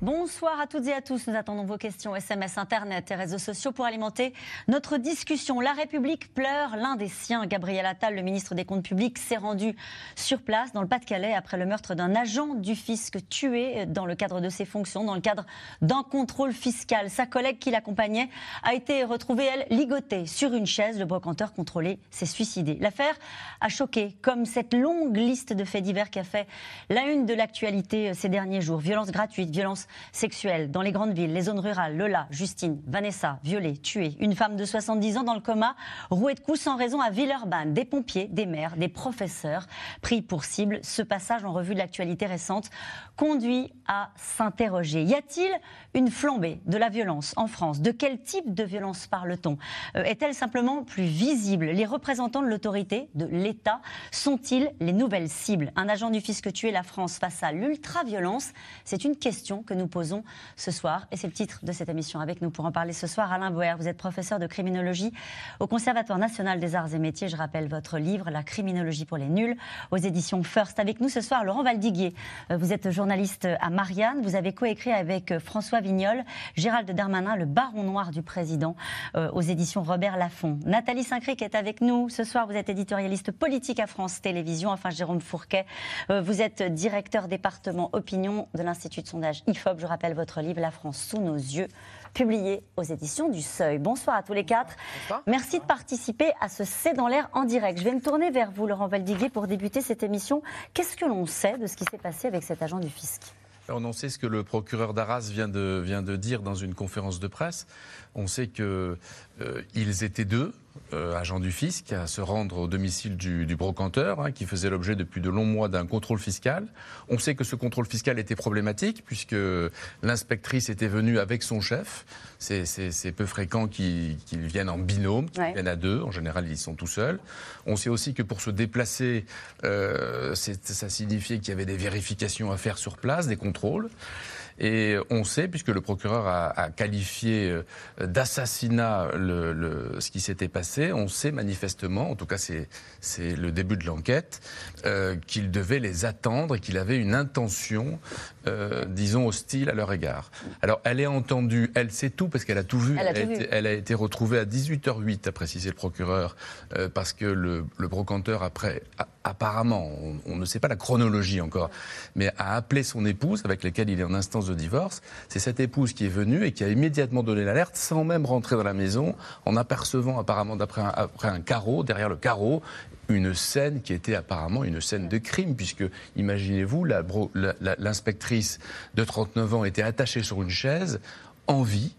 Bonsoir à toutes et à tous. Nous attendons vos questions SMS, Internet et réseaux sociaux pour alimenter notre discussion. La République pleure l'un des siens. Gabriel Attal, le ministre des Comptes publics, s'est rendu sur place dans le Pas-de-Calais après le meurtre d'un agent du fisc tué dans le cadre de ses fonctions, dans le cadre d'un contrôle fiscal. Sa collègue qui l'accompagnait a été retrouvée, elle, ligotée sur une chaise. Le brocanteur contrôlé s'est suicidé. L'affaire a choqué, comme cette longue liste de faits divers qui a fait la une de l'actualité ces derniers jours. Violence gratuite, violence sexuelle dans les grandes villes, les zones rurales. Lola, Justine, Vanessa, violée, tuée. Une femme de 70 ans dans le coma, rouée de coups sans raison à Villeurbanne. Des pompiers, des maires, des professeurs pris pour cible. Ce passage en revue de l'actualité récente conduit à s'interroger. Y a-t-il une flambée de la violence en France? De quel type de violence parle-t-on? Euh, Est-elle simplement plus visible? Les représentants de l'autorité, de l'État, sont-ils les nouvelles cibles? Un agent du fisc tué la France face à l'ultra-violence? C'est une question que nous posons ce soir. Et c'est le titre de cette émission. Avec nous pour en parler ce soir, Alain Boer. Vous êtes professeur de criminologie au Conservatoire national des arts et métiers. Je rappelle votre livre, La criminologie pour les nuls, aux éditions First. Avec nous ce soir, Laurent Valdiguier. Euh, vous êtes journaliste à Marianne. Vous avez coécrit avec euh, François Vignol, Gérald Darmanin, le baron noir du président, euh, aux éditions Robert Laffont. Nathalie Saint-Cric est avec nous ce soir. Vous êtes éditorialiste politique à France Télévisions. Enfin, Jérôme Fourquet, vous êtes directeur département opinion de l'Institut de sondage IFOP je rappelle votre livre La France sous nos yeux, publié aux éditions du Seuil. Bonsoir à tous les quatre. Merci de participer à ce C'est dans l'air en direct. Je vais me tourner vers vous, Laurent Valdiguier, pour débuter cette émission. Qu'est-ce que l'on sait de ce qui s'est passé avec cet agent du fisc? On sait ce que le procureur d'Arras vient de, vient de dire dans une conférence de presse. On sait qu'ils euh, étaient deux, euh, agent du fisc à se rendre au domicile du, brocanteur, hein, qui faisait l'objet depuis de longs mois d'un contrôle fiscal. On sait que ce contrôle fiscal était problématique, puisque l'inspectrice était venue avec son chef. C'est peu fréquent qu'ils viennent en binôme, qu'ils viennent à deux. En général, ils sont tout seuls. On sait aussi que pour se déplacer, euh, ça signifiait qu'il y avait des vérifications à faire sur place, des contrôles. Et on sait, puisque le procureur a, qualifié euh, d'assassinat ce qui s'était passé, on sait manifestement, en tout cas c'est le début de l'enquête, euh, qu'il devait les attendre et qu'il avait une intention, euh, disons, hostile à leur égard. Alors elle est entendue, elle sait tout parce qu'elle a tout vu. Elle a, Été, elle a, Été, retrouvée à 18h08, a précisé le procureur, parce que le, le brocanteur, après, apparemment, on, ne sait pas la chronologie encore, mais a appelé son épouse, avec laquelle il est en instance de divorce. C'est cette épouse qui est venue et qui a immédiatement donné l'alerte, sans même rentrer dans la maison, en apercevant apparemment d'après un, après un carreau, derrière le carreau, une scène qui était apparemment une scène de crime, puisque imaginez-vous, l'inspectrice de 39 ans était attachée sur une chaise, en vie,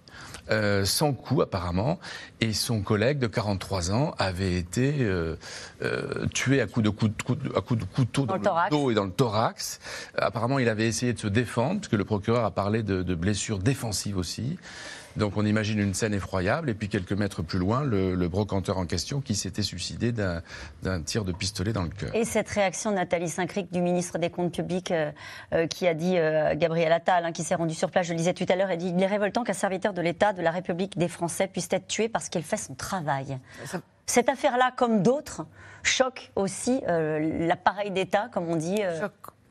euh, sans coup apparemment, et son collègue de 43 ans avait été euh, euh, tué à coups de, à coup de couteau dans, le, dos et dans le thorax. Apparemment, il avait essayé de se défendre, puisque le procureur a parlé de, de blessures défensives aussi. Donc on imagine une scène effroyable, et puis quelques mètres plus loin, le, brocanteur en question qui s'était suicidé d'un tir de pistolet dans le cœur. Et cette réaction de Nathalie Saint-Cric, du ministre des Comptes publics, euh, euh, qui a dit, euh, Gabriel Attal, hein, qui s'est rendu sur place, je le disais tout à l'heure, a dit il est révoltant qu'un serviteur de l'État, de la République des Français, puisse être tué parce qu'il fait son travail. Cette affaire-là, comme d'autres, choque aussi l'appareil d'État, comme on dit.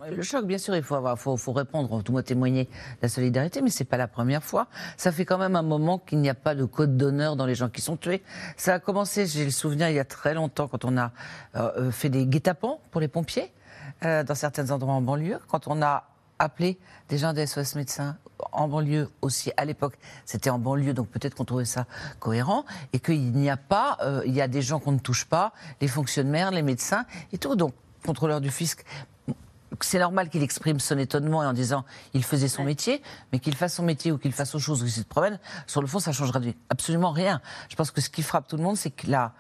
Le choc, bien sûr, il faut, avoir, faut, faut répondre, tout moi témoigner la solidarité, mais c'est pas la première fois. Ça fait quand même un moment qu'il n'y a pas de code d'honneur dans les gens qui sont tués. Ça a commencé, j'ai le souvenir, il y a très longtemps, quand on a euh, euh, fait des guet-apens pour les pompiers, euh, dans certains endroits en banlieue, quand on a appelé des gens des SOS médecins en banlieue aussi. À l'époque, c'était en banlieue, donc peut-être qu'on trouvait ça cohérent. Et qu'il n'y a pas, il y a des gens qu'on ne touche pas, les fonctionnaires, les médecins et tout. Donc, contrôleur du fisc, c'est normal qu'il exprime son étonnement en disant il faisait son métier, mais qu'il fasse son métier ou qu'il fasse autre chose ou qu'il se promène, sur le fond, ça changera absolument rien. Je pense que ce qui frappe tout le monde, c'est que la,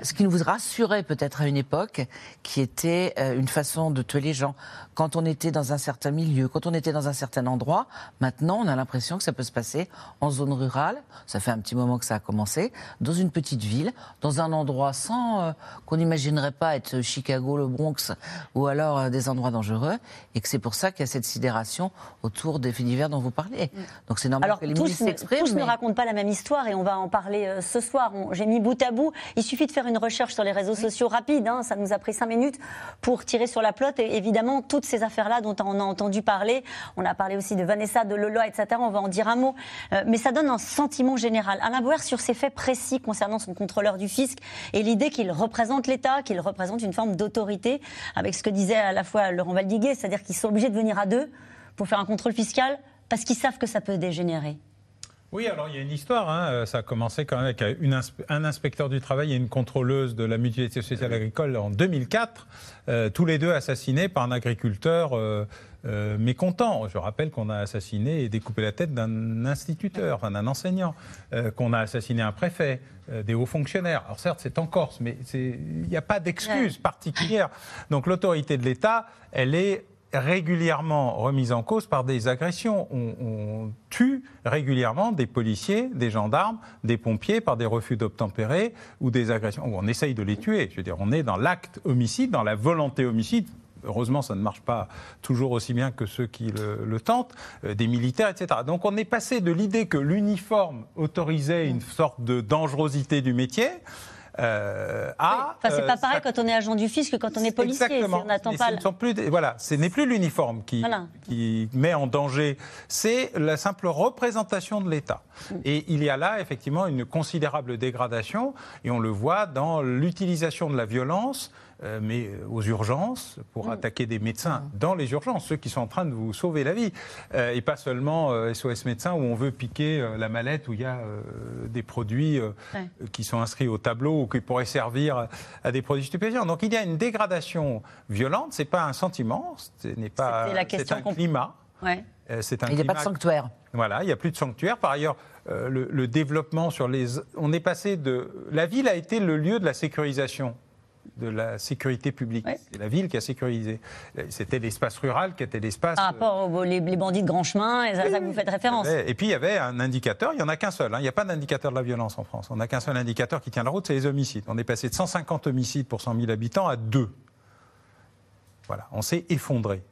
ce qui nous rassurait peut-être à une époque, qui était euh, une façon de tuer les gens. Quand on était dans un certain milieu, quand on était dans un certain endroit, maintenant on a l'impression que ça peut se passer en zone rurale, ça fait un petit moment que ça a commencé, dans une petite ville, dans un endroit sans euh, qu'on n'imaginerait pas être Chicago, le Bronx ou alors euh, des endroits dangereux, et que c'est pour ça qu'il y a cette sidération autour des faits divers dont vous parlez. Mm. Donc c'est normal Alors, que les tous, ne- s'expriment. tous ne racontent pas la même histoire et on va en parler euh, ce soir. J'ai mis bout à bout. Il suffit de faire une recherche sur les réseaux sociaux rapide. hein, ça nous a pris cinq minutes pour tirer sur la plotte. Et évidemment, toutes ces affaires-là dont on a entendu parler, on a parlé aussi de Vanessa, de Lola, etc. On va en dire un mot. Euh, mais ça donne un sentiment général. Alain Bauer, sur ces faits précis concernant son contrôleur du fisc et l'idée qu'il représente l'État, qu'il représente une forme d'autorité, avec ce que disait à la fois Laurent Valdiguet, c'est-à-dire qu'ils sont obligés de venir à deux pour faire un contrôle fiscal parce qu'ils savent que ça peut dégénérer. Oui, alors il y a une histoire. hein. Euh, Ça a commencé quand même avec une inspe- un inspecteur du travail et une contrôleuse de la mutualité sociale agricole en 2004, euh, tous les deux assassinés par un agriculteur euh, euh, mécontent. Je rappelle qu'on a assassiné et découpé la tête d'un instituteur, enfin d'un enseignant, euh, qu'on a assassiné un préfet, euh, des hauts fonctionnaires. Alors certes, c'est en Corse, mais il n'y a pas d'excuse particulière. Donc l'autorité de l'État, elle est régulièrement remise en cause par des agressions. On, tue régulièrement des policiers, des gendarmes, des pompiers par des refus d'obtempérer ou des agressions. On essaye de les tuer. Je veux dire, on est dans l'acte homicide, dans la volonté homicide. Heureusement, ça ne marche pas toujours aussi bien que ceux qui le, le tentent, euh, des militaires, etc. Donc on est passé de l'idée que l'uniforme autorisait une sorte de dangerosité du métier euh, à... Enfin, c'est euh, pas pareil ça- quand on est agent du fisc que quand on est policier. Exactement. On pas. ce plus des- voilà, ce n'est plus l'uniforme qui, Voilà. qui met en danger, c'est la simple représentation de l'État. Mm. Et il y a là effectivement une considérable dégradation, et on le voit dans l'utilisation de la violence. Euh, mais euh, aux urgences, pour Mm. attaquer des médecins dans les urgences, ceux qui sont en train de vous sauver la vie, Euh, et pas seulement euh, SOS médecins où on veut piquer euh, la mallette où il y a euh, des produits euh, Ouais. qui sont inscrits au tableau ou qui pourraient servir à des produits stupéfiants. Donc il y a une dégradation violente, c'est pas un sentiment, ce n'est pas c'est question un climat. Ouais. Euh, C'est un Il n'y a pas de sanctuaire. Voilà, il n'y a plus de sanctuaire. Par ailleurs, euh, le, le développement sur les, on est passé de, la ville a été le lieu de la sécurisation de la sécurité publique. Ouais. C'est la ville qui a sécurisé. C'était l'espace rural qui était l'espace. Par rapport aux les, les bandits de grand chemin, et ça que vous faites référence. Et puis il y avait un indicateur, il n'y en a qu'un seul, hein. il n'y a pas d'indicateur de la violence en France. On n'a qu'un seul indicateur qui tient la route, c'est les homicides. On est passé de 150 homicides pour 100 000 habitants à 2. Voilà, on s'est effondré.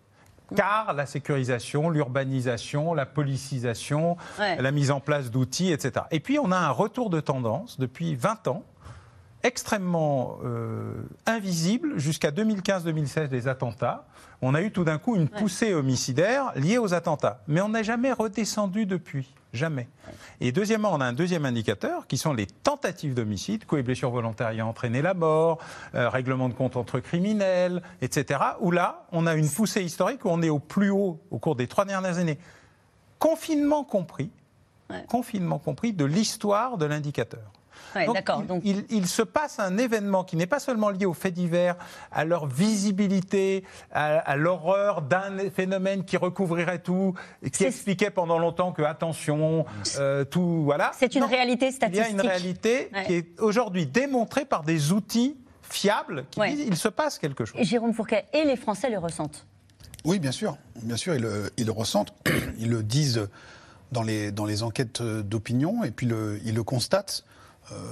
Car la sécurisation, l'urbanisation, la policisation, Ouais. la mise en place d'outils, etc. Et puis on a un retour de tendance depuis 20 ans, extrêmement euh, invisible, jusqu'à 2015-2016 des attentats. On a eu tout d'un coup une poussée homicidaire liée aux attentats. Mais on n'a jamais redescendu depuis. Jamais. Et deuxièmement, on a un deuxième indicateur qui sont les tentatives d'homicide, coups et blessures volontaires ayant entraîné la mort, euh, règlement de compte entre criminels, etc. Où là, on a une poussée historique où on est au plus haut au cours des trois dernières années. Confinement compris, Ouais. confinement compris de l'histoire de l'indicateur. Ouais, Donc, D'accord. il- Donc, il, il se passe un événement qui n'est pas seulement lié aux faits divers, à leur visibilité, à, à l'horreur d'un phénomène qui recouvrirait tout, qui expliquait pendant longtemps que attention, euh, tout voilà. c'est une Non, réalité Il y statistique. a une réalité Ouais. qui est aujourd'hui démontrée par des outils fiables qui Ouais. disent il se passe quelque chose. Et Jérôme Fourquet et les Français le ressentent? Oui, bien sûr. Bien sûr, ils le, ils le ressentent. Ils le disent dans les, dans les enquêtes d'opinion et puis le, ils le constatent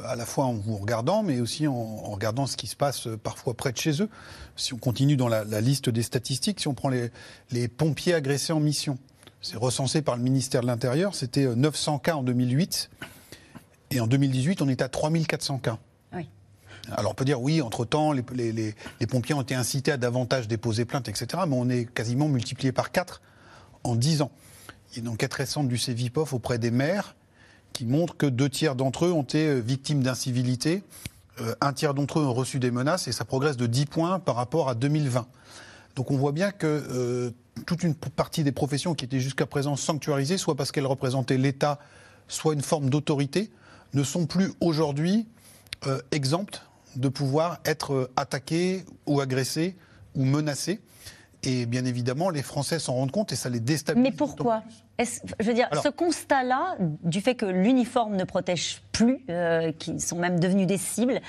à la fois en vous regardant, mais aussi en, en regardant ce qui se passe euh, parfois près de chez eux. Si on continue dans la, la liste des statistiques, si on prend les, les pompiers agressés en mission, c'est recensé par le ministère de l'Intérieur, c'était euh, 900 cas en 2008. Et en 2018, on est à 3400 cas. Oui. Alors on peut dire oui, entre-temps, les, les- les- les pompiers ont été incités à davantage déposer plainte, etc. Mais on est quasiment multiplié par 4 en 10 ans. Il y a une enquête récente du CEVIPOF auprès des maires qui montre que deux tiers d'entre eux ont été euh, victimes d'incivilité, euh, un tiers d'entre eux ont reçu des menaces et ça progresse de 10 points par rapport à 2020. Donc on voit bien que euh, toute une partie des professions qui étaient jusqu'à présent sanctuarisées, soit parce qu'elles représentaient l'État, soit une forme d'autorité, ne sont plus aujourd'hui euh, exemptes de pouvoir être attaquées ou agressées ou menacées. Et bien évidemment, les Français s'en rendent compte et ça les déstabilise. Mais pourquoi? Est-ce- Je veux dire, Alors- ce constat-là, du fait que l'uniforme ne protège plus, qui sont même devenus des cibles.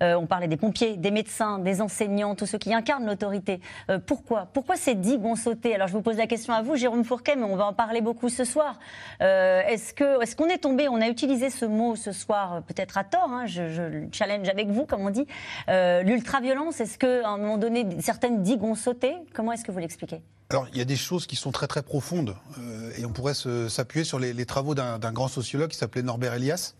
on parlait des pompiers, des médecins, des enseignants, tous ceux qui incarnent l'autorité. pourquoi Pourquoi ces dix vont sauter Alors je vous pose la question à vous, Jérôme Fourquet, mais on va en parler beaucoup ce soir. est-ce que est-ce qu'on est tombé On a utilisé ce mot ce soir, peut-être à tort. Hein, je, je, challenge avec vous, comme on dit. L'ultra-violence, est-ce qu'à un moment donné, certaines digues ont sauté? Comment est-ce que vous l'expliquez? Alors, il y a des choses qui sont très très profondes, et on pourrait s'appuyer sur les, les travaux d'un grand sociologue qui s'appelait Norbert Elias,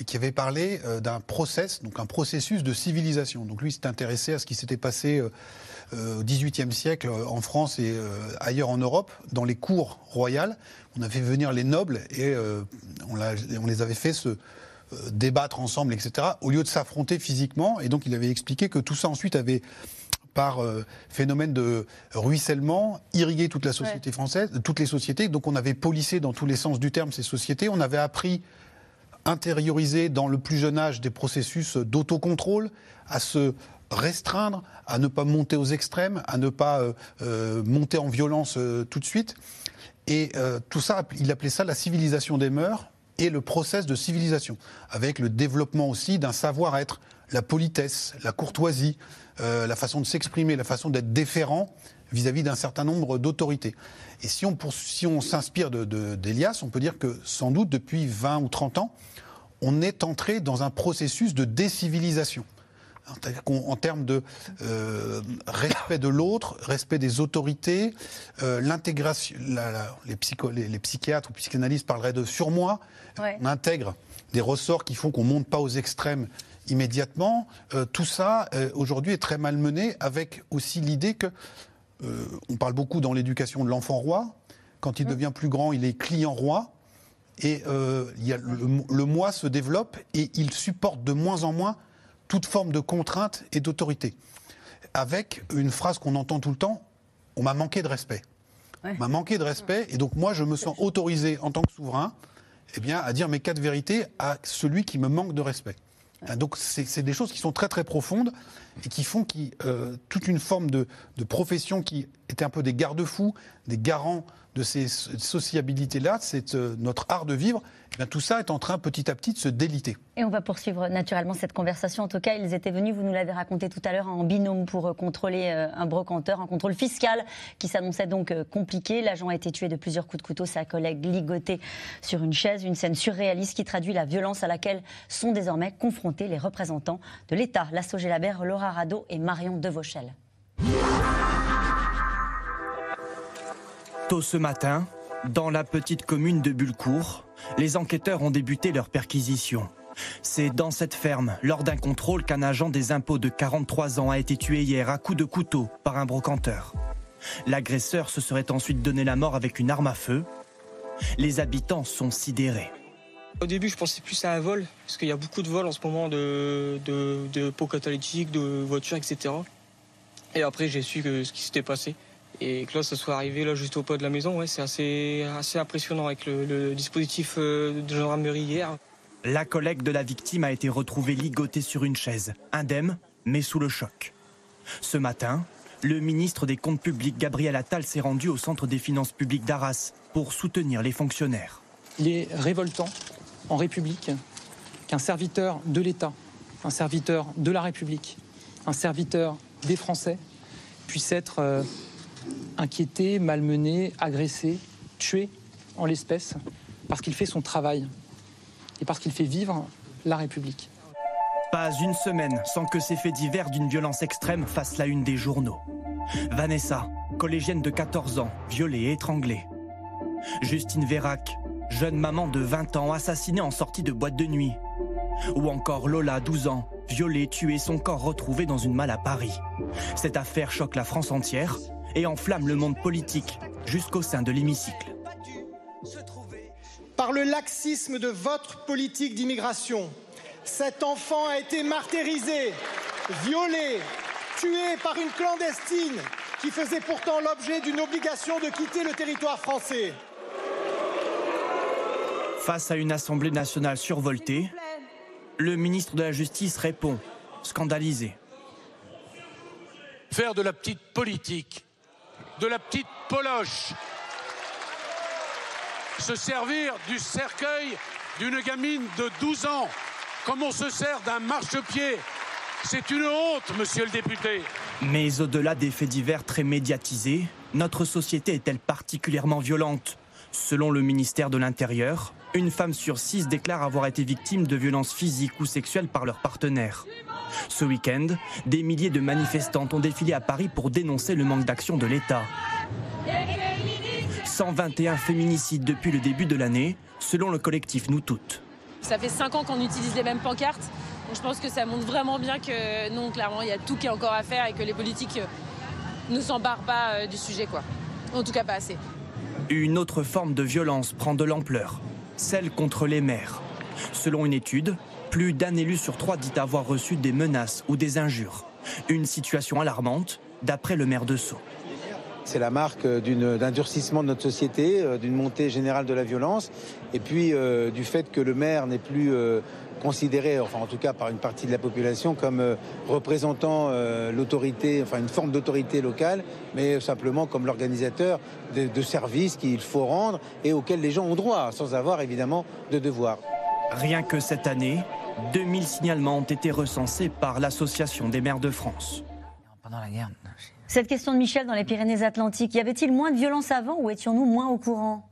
et qui avait parlé euh, d'un process, donc un processus de civilisation. Donc lui s'est intéressé à ce qui s'était passé euh, euh, au XVIIIe siècle en France et ailleurs en Europe, dans les cours royales. On avait fait venir les nobles et on, on, les avait fait se débattre ensemble, etc., au lieu de s'affronter physiquement. Et donc il avait expliqué que tout ça ensuite avait par phénomène de ruissellement, irrigué toute la société française, toutes les sociétés. Donc on avait polissé dans tous les sens du terme ces sociétés. On avait appris intérioriser dans le plus jeune âge des processus d'autocontrôle, à se restreindre, à ne pas monter aux extrêmes, à ne pas euh, euh, monter en violence euh, tout de suite. Et tout ça, il appelait ça la civilisation des mœurs et le process de civilisation, avec le développement aussi d'un savoir-être, la politesse, la courtoisie, la façon de s'exprimer, la façon d'être déférent vis-à-vis d'un certain nombre d'autorités. Et si on, si on s'inspire d'Elias, de, on peut dire que sans doute depuis 20 ou 30 ans, on est entré dans un processus de décivilisation. En termes de euh, respect de l'autre, respect des autorités, euh, l'intégration, les, les, psychiatres ou psychanalystes parleraient de surmoi. On intègre des ressorts qui font qu'on ne monte pas aux extrêmes immédiatement. Euh, tout ça, aujourd'hui, est très malmené, avec aussi l'idée que on parle beaucoup dans l'éducation de l'enfant roi. Quand il mmh. devient plus grand, il est client roi. Et euh, y a le, moi se développe et il supporte de moins en moins toute forme de contrainte et d'autorité. Avec une phrase qu'on entend tout le temps, on m'a manqué de respect. On m'a manqué de respect et donc moi je me sens autorisé en tant que souverain eh bien, à dire mes quatre vérités à celui qui me manque de respect. Donc c'est des choses qui sont très très profondes et qui font qui, euh, toute une forme de, profession qui était un peu des garde-fous, des garants de ces sociabilités-là, c'est euh, notre art de vivre, eh tout ça est en train petit à petit de se déliter. Et on va poursuivre naturellement cette conversation. En tout cas, ils étaient venus, vous nous l'avez raconté tout à l'heure, en binôme pour euh, contrôler euh, un brocanteur, un contrôle fiscal qui s'annonçait donc compliqué. L'agent a été tué de plusieurs coups de couteau, sa collègue ligoté sur une chaise, une scène surréaliste qui traduit la violence à laquelle sont désormais confrontés les représentants de l'État. Lasso Gélabert, Laura Rado et Marion Devauchel. Tôt ce matin, dans la petite commune de Bulcourt, les enquêteurs ont débuté leur perquisition. C'est dans cette ferme, lors d'un contrôle, qu'un agent des impôts de 43 ans a été tué hier à coups de couteau par un brocanteur. L'agresseur se serait ensuite donné la mort avec une arme à feu. Les habitants sont sidérés. Au début, je pensais plus à un vol, parce qu'il y a beaucoup de vols en ce moment de, de, pots catalytiques, de voitures, etc. Et après, j'ai su ce qui s'était passé. Et que là, ça soit arrivé là juste au pas de la maison, ouais, c'est assez, assez impressionnant avec le, dispositif euh, de gendarmerie hier. La collègue de la victime a été retrouvée ligotée sur une chaise, indemne, mais sous le choc. Ce matin, le ministre des Comptes publics, Gabriel Attal, s'est rendu au Centre des finances publiques d'Arras pour soutenir les fonctionnaires. Il est révoltant en République qu'un serviteur de l'État, un serviteur de la République, un serviteur des Français puisse être euh, inquiété, malmené, agressé, tué en l'espèce, parce qu'il fait son travail et parce qu'il fait vivre la République. Pas une semaine sans que ces faits divers d'une violence extrême fassent la une des journaux. Vanessa, collégienne de 14 ans, violée et étranglée. Justine Vérac, jeune maman de 20 ans assassinée en sortie de boîte de nuit. Ou encore Lola, 12 ans, violée, tuée, son corps retrouvé dans une malle à Paris. Cette affaire choque la France entière et enflamme le monde politique jusqu'au sein de l'hémicycle. Par le laxisme de votre politique d'immigration, cet enfant a été martyrisé, violé, tué par une clandestine qui faisait pourtant l'objet d'une obligation de quitter le territoire français. Face à une Assemblée nationale survoltée, le ministre de la Justice répond, scandalisé. Faire de la petite politique de la petite poloche. Se servir du cercueil d'une gamine de 12 ans, comme on se sert d'un marchepied. C'est une honte, monsieur le député. Mais au-delà des faits divers très médiatisés, notre société est-elle particulièrement violente? Selon le ministère de l'Intérieur, une femme sur six déclare avoir été victime de violences physiques ou sexuelles par leur partenaire. Ce week-end, des milliers de manifestantes ont défilé à Paris pour dénoncer le manque d'action de l'État. 121 féminicides depuis le début de l'année, selon le collectif Nous Toutes. Ça fait 5 ans qu'on utilise les mêmes pancartes. Donc je pense que ça montre vraiment bien que non, clairement, il y a tout qui est encore à faire et que les politiques euh, ne s'embarrent pas euh, du sujet, quoi. En tout cas, pas assez. Une autre forme de violence prend de l'ampleur, celle contre les maires. Selon une étude, plus d'un élu sur trois dit avoir reçu des menaces ou des injures. Une situation alarmante, d'après le maire de Sceaux. C'est la marque d'un durcissement de notre société, euh, d'une montée générale de la violence, et puis euh, du fait que le maire n'est plus euh, considéré, enfin en tout cas par une partie de la population, comme euh, représentant euh, l'autorité, enfin une forme d'autorité locale, mais simplement comme l'organisateur de, de services qu'il faut rendre et auxquels les gens ont droit, sans avoir évidemment de devoir. Rien que cette année, 2000 signalements ont été recensés par l'Association des maires de France. Pendant la guerre. Cette question de Michel dans les Pyrénées-Atlantiques, y avait-il moins de violence avant ou étions-nous moins au courant?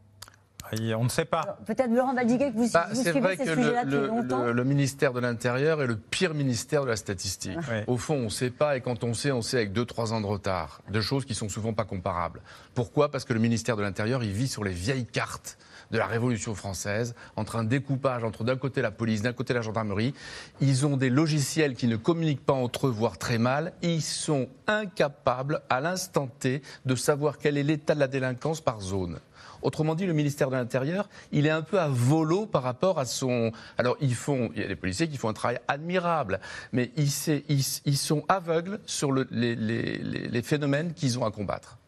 On ne sait pas. Peut-être Laurent Valdiguet que vous, Bah, vous c'est suivez vrai ces que le, sujets-là depuis le- longtemps. le- le ministère de l'Intérieur est le pire ministère de la statistique. Ouais. Au fond, on ne sait pas, et quand on sait, on sait avec 2-3 ans de retard. De choses qui sont souvent pas comparables. Pourquoi? Parce que le ministère de l'Intérieur, il vit sur les vieilles cartes de la Révolution française, entre un découpage entre d'un côté la police, d'un côté la gendarmerie. Ils ont des logiciels qui ne communiquent pas entre eux, voire très mal. Ils sont incapables, à l'instant T, de savoir quel est l'état de la délinquance par zone. Autrement dit, le ministère de l'Intérieur, il est un peu à volo par rapport à son. Alors, ils font. Il y a des policiers qui font un travail admirable, mais ils, sait- ils- ils sont aveugles sur le- les, les- les- les phénomènes qu'ils ont à combattre.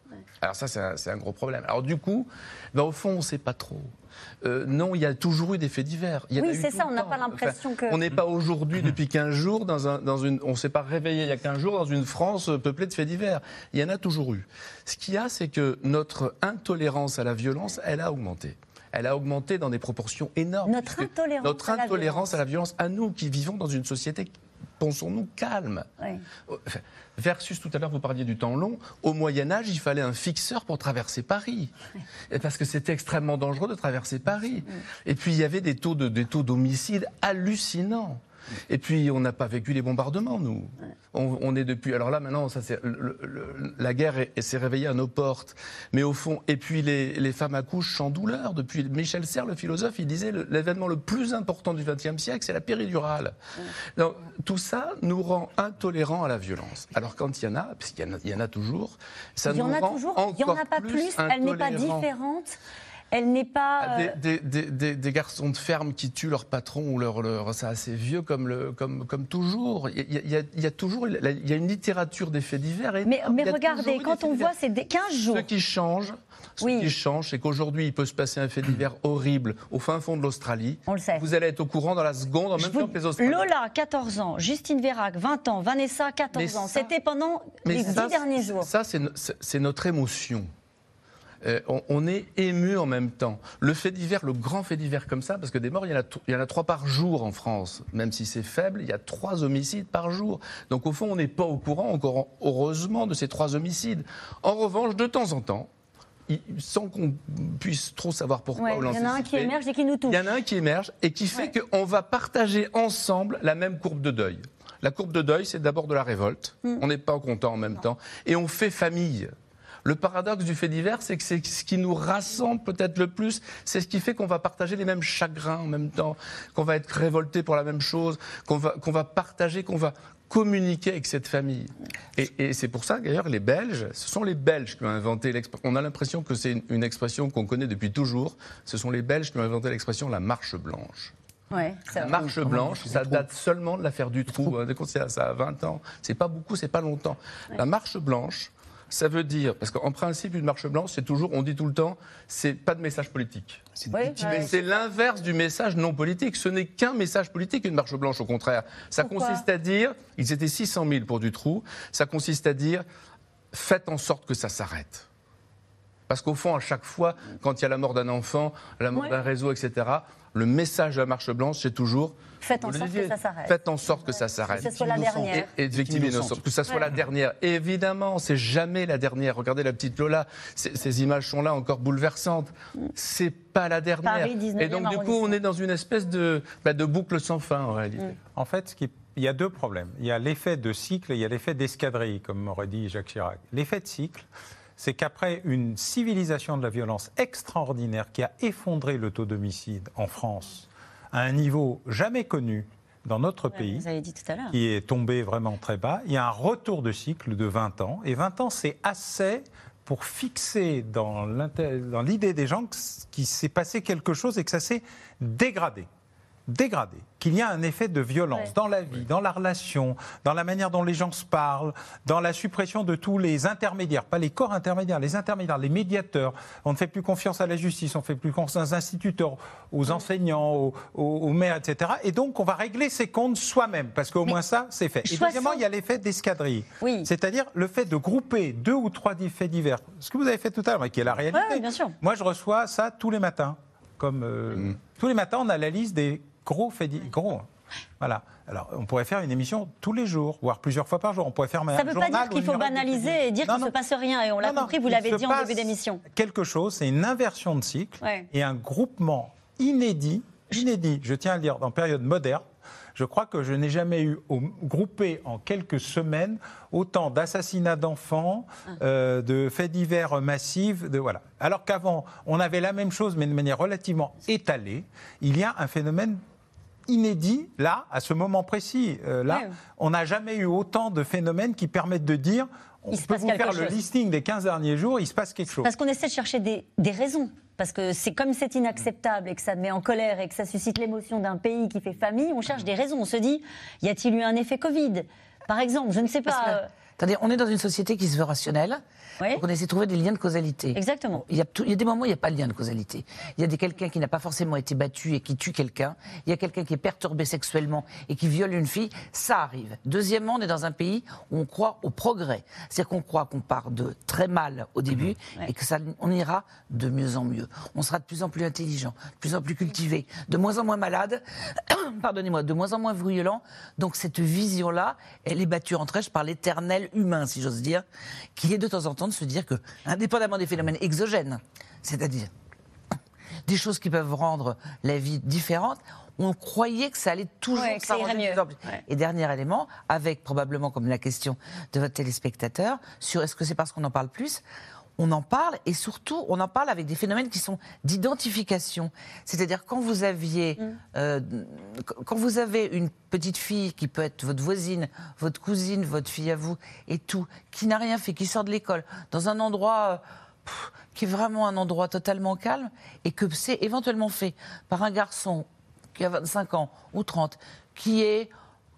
Alors ça, c'est un, un gros problème. Alors du coup, ben, au fond, on ne sait pas trop. Euh, non, il y a toujours eu des faits divers. Il y Oui, c'est ça, on n'a pas l'impression que- On n'est pas aujourd'hui, depuis 15 jours, dans, un, dans une... On ne s'est pas réveillé il y a 15 jours dans une France peuplée de faits divers. Il y en a toujours eu. Ce qu'il y a, c'est que notre intolérance à la violence, elle a augmenté. Elle a augmenté dans des proportions énormes. Notre intolérance Notre à la intolérance à la violence, à nous qui vivons dans une société, pensons-nous, calme. Oui. Enfin, Versus tout à l'heure, vous parliez du temps long. Au Moyen Âge, il fallait un fixeur pour traverser Paris, parce que c'était extrêmement dangereux de traverser Paris. Et puis il y avait des taux de des taux d'homicide hallucinants. Et puis on n'a pas vécu les bombardements, nous. On, on est depuis. Alors là, maintenant, ça c'est le- le- la guerre est- s'est réveillée à nos portes. Mais au fond, et puis les, les femmes accouchent sans douleur. Depuis Michel Serres, le philosophe, il disait l'événement le plus important du XXe siècle, c'est la péridurale. Donc, tout ça nous rend intolérants à la violence. Alors quand il y en a, parce qu'il y en a, il y en a toujours, ça Il y en nous a rend toujours, il n'y en a pas plus, elle n'est pas différente, elle n'est pas... Ah, euh, Des, des- des- des- des garçons de ferme qui tuent leur patron ou leur, leur c'est assez vieux comme, le, comme, comme toujours. Il y, a, il y a- il y a toujours il y a une littérature des faits divers. Mais, mais regardez, quand on voit ces dé- 15 jours, Ce qui change, ce Oui. qui change, c'est qu'aujourd'hui, il peut se passer un fait divers horrible au fin fond de l'Australie. On le sait. Vous allez être au courant dans la seconde, en même vous- temps que les Australiens. Lola, 14 ans, Justine Vérac, 20 ans, Vanessa, 14 Mais ans, ça- c'était pendant Mais les ça, 10 derniers jours. Ça, c'est c'est c'est notre émotion. Euh, on, on est ému en même temps. Le fait divers, le grand fait divers comme ça, parce que des morts, il y en a, t- il y en a trois par jour en France. Même si c'est faible, il y a trois homicides par jour. Donc au fond, on n'est pas au courant, encore heureusement, de ces trois homicides. En revanche, de temps en temps, sans qu'on puisse trop savoir pourquoi Ouais, il y en a un qui émerge et qui nous touche. il y en a un qui émerge et qui fait qu'on va partager ensemble la même courbe de deuil. La courbe de deuil, c'est d'abord de la révolte. Mm. On n'est pas content en même temps. Et on fait famille. Le paradoxe du fait divers, c'est que c'est ce qui nous rassemble peut-être le plus, c'est ce qui fait qu'on va partager les mêmes chagrins en même temps, qu'on va être révolté pour la même chose, qu'on va, qu'on va partager, qu'on va communiquer avec cette famille. Et, et c'est pour ça d'ailleurs les Belges, ce sont les Belges qui ont inventé l'expression. On a l'impression que c'est une, une expression qu'on connaît depuis toujours. Ce sont les Belges qui ont inventé l'expression la marche blanche. Ouais, c'est La vrai. marche blanche, ça date seulement de l'affaire du trou. hein, Ça a 20 ans. C'est pas beaucoup, c'est pas longtemps. La marche blanche, ça veut dire, parce qu'en principe, une marche blanche, c'est toujours, on dit tout le temps, c'est pas de message politique. C'est Oui, ouais. L'inverse du message non politique. Ce n'est qu'un message politique, une marche blanche, au contraire. Ça Pourquoi consiste à dire, ils étaient 600 000 pour du trou, ça consiste à dire, faites en sorte que ça s'arrête. Parce qu'au fond, à chaque fois, quand il y a la mort d'un enfant, la mort Ouais. d'un réseau, etc., le message de la marche blanche, c'est toujours Faites en sorte que ça s'arrête. Faites en sorte que ça s'arrête. Que ce soit la Innocent. dernière. Et, et victime innocente. innocente, que ça soit Ouais. la dernière. Évidemment, c'est jamais la dernière. Regardez la petite Lola, ces, images sont là encore bouleversantes. C'est pas la dernière. Paris, 19e et donc du coup, on est dans une espèce de, bah, de boucle sans fin en réalité. En fait, ce qui- il y a deux problèmes. Il y a l'effet de cycle et il y a l'effet d'escadrille, comme aurait dit Jacques Chirac. L'effet de cycle, c'est qu'après une civilisation de la violence extraordinaire qui a effondré le taux d'homicide en France à un niveau jamais connu dans notre pays, dit tout à qui est tombé vraiment très bas. Il y a un retour de cycle de 20 ans. Et 20 ans, c'est assez pour fixer dans l'idée des gens qu'il s'est passé quelque chose et que ça s'est dégradé. Dégradé. Qu'il y a un effet de violence Ouais. dans la vie, dans la relation, dans la manière dont les gens se parlent, dans la suppression de tous les intermédiaires, pas les corps intermédiaires, les intermédiaires, les médiateurs. On ne fait plus confiance à la justice, on ne fait plus confiance aux instituteurs, aux enseignants, aux, aux- aux maires, etc. Et donc, on va régler ses comptes soi-même, parce qu'au moins ça, c'est fait. Et 60 deuxièmement, il y a l'effet d'escadrille. Oui. C'est-à-dire le fait de grouper deux ou trois faits divers. Ce que vous avez fait tout à l'heure, mais qui est la réalité. Ouais, bien sûr. Moi, je reçois ça tous les matins. Comme euh, tous les matins, on a la liste des gros divers. Gros. Voilà. Alors, on pourrait faire une émission tous les jours, voire plusieurs fois par jour. On pourrait faire Ça ne veut pas dire qu'il faut banaliser et dire qu'il ne se passe rien. Et on l'a compris, vous l'avez dit en début d'émission. Quelque chose, c'est une inversion de cycle Ouais. et un groupement inédit, inédit, je tiens à le dire, dans période moderne. Je crois que je n'ai jamais eu groupé en quelques semaines autant d'assassinats d'enfants, Ah. euh, de faits divers massifs, de voilà. Alors qu'avant, on avait la même chose, mais de manière relativement étalée. Il y a un phénomène inédit là, à ce moment précis. Euh, là, Ouais. on n'a jamais eu autant de phénomènes qui permettent de dire. On Il peut vous faire le listing des 15 derniers jours, il se passe quelque chose. Parce qu'on essaie de chercher des, des raisons. Parce que c'est comme c'est inacceptable et que ça met en colère et que ça suscite l'émotion d'un pays qui fait famille, on cherche des raisons. On se dit, y a-t-il eu un effet Covid? Par exemple, je ne sais Parce pas. Attendez, on est dans une société qui se veut rationnelle. Ouais. Donc on essaie de trouver des liens de causalité. Exactement. Il y, a tout- il y a des moments où il n'y a pas de lien de causalité. Il y a des quelqu'un qui n'a pas forcément été battu et qui tue quelqu'un. Il y a quelqu'un qui est perturbé sexuellement et qui viole une fille. Ça arrive. Deuxièmement, on est dans un pays où on croit au progrès. C'est-à-dire qu'on croit qu'on part de très mal au début et que ça, on ira de mieux en mieux. On sera de plus en plus intelligent, de plus en plus cultivé, de moins en moins malade, pardonnez-moi, de moins en moins violent. Donc cette vision-là, elle est battue en trèche par l'éternel humain, si j'ose dire, qui est de temps en temps de se dire que, indépendamment des phénomènes exogènes, c'est-à-dire des choses qui peuvent rendre la vie différente, on croyait que ça allait toujours Ouais, que ça s'arranger irait de mieux. plus en plus. Ouais. Et dernier élément, avec probablement comme la question de votre téléspectateur, sur est-ce que c'est parce qu'on en parle plus on en parle et surtout on en parle avec des phénomènes qui sont d'identification. C'est-à-dire quand vous aviez, Mm. euh, quand vous avez une petite fille qui peut être votre voisine, votre cousine, votre fille à vous et tout, qui n'a rien fait, qui sort de l'école dans un endroit euh, pff, qui est vraiment un endroit totalement calme et que c'est éventuellement fait par un garçon qui a 25 ans ou 30, qui est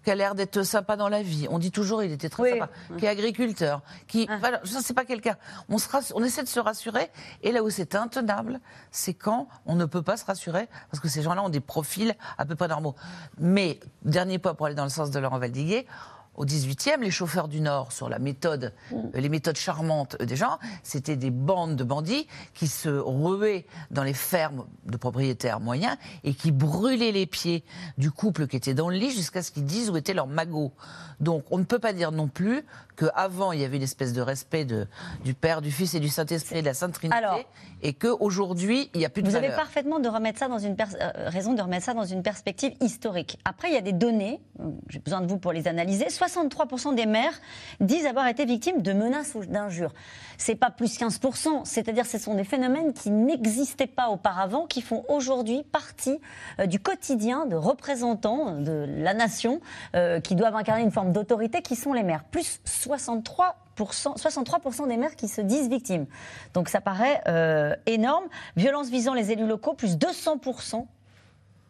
qui a l'air d'être sympa dans la vie. On dit toujours il était très Oui. sympa. Qui est agriculteur, qui Ah. voilà, ça c'est pas quelqu'un. On se rass- on essaie de se rassurer et là où c'est intenable, c'est quand on ne peut pas se rassurer parce que ces gens-là ont des profils à peu près normaux. Mais dernier point pour aller dans le sens de Laurent Valdiguier. Au 18e, les chauffeurs du Nord, sur la méthode, euh, les méthodes charmantes des gens, c'était des bandes de bandits qui se ruaient dans les fermes de propriétaires moyens et qui brûlaient les pieds du couple qui était dans le lit jusqu'à ce qu'ils disent où était leur magot. Donc on ne peut pas dire non plus qu'avant il y avait une espèce de respect de, du Père, du Fils et du Saint-Esprit, de la Sainte Trinité, Alors- et qu'aujourd'hui il n'y a plus de Vous avez parfaitement de remettre ça dans une euh, raison de remettre ça dans une perspective historique. Après, il y a des données, euh, j'ai besoin de vous pour les analyser. 63% des maires disent avoir été victimes de menaces ou d'injures. C'est pas plus 15%, c'est-à-dire ce sont des phénomènes qui n'existaient pas auparavant, qui font aujourd'hui partie euh, du quotidien de représentants de la nation euh, qui doivent incarner une forme d'autorité, qui sont les maires. Plus 63 63% des maires qui se disent victimes. Donc ça paraît euh, énorme. Violence visant les élus locaux, plus 200%.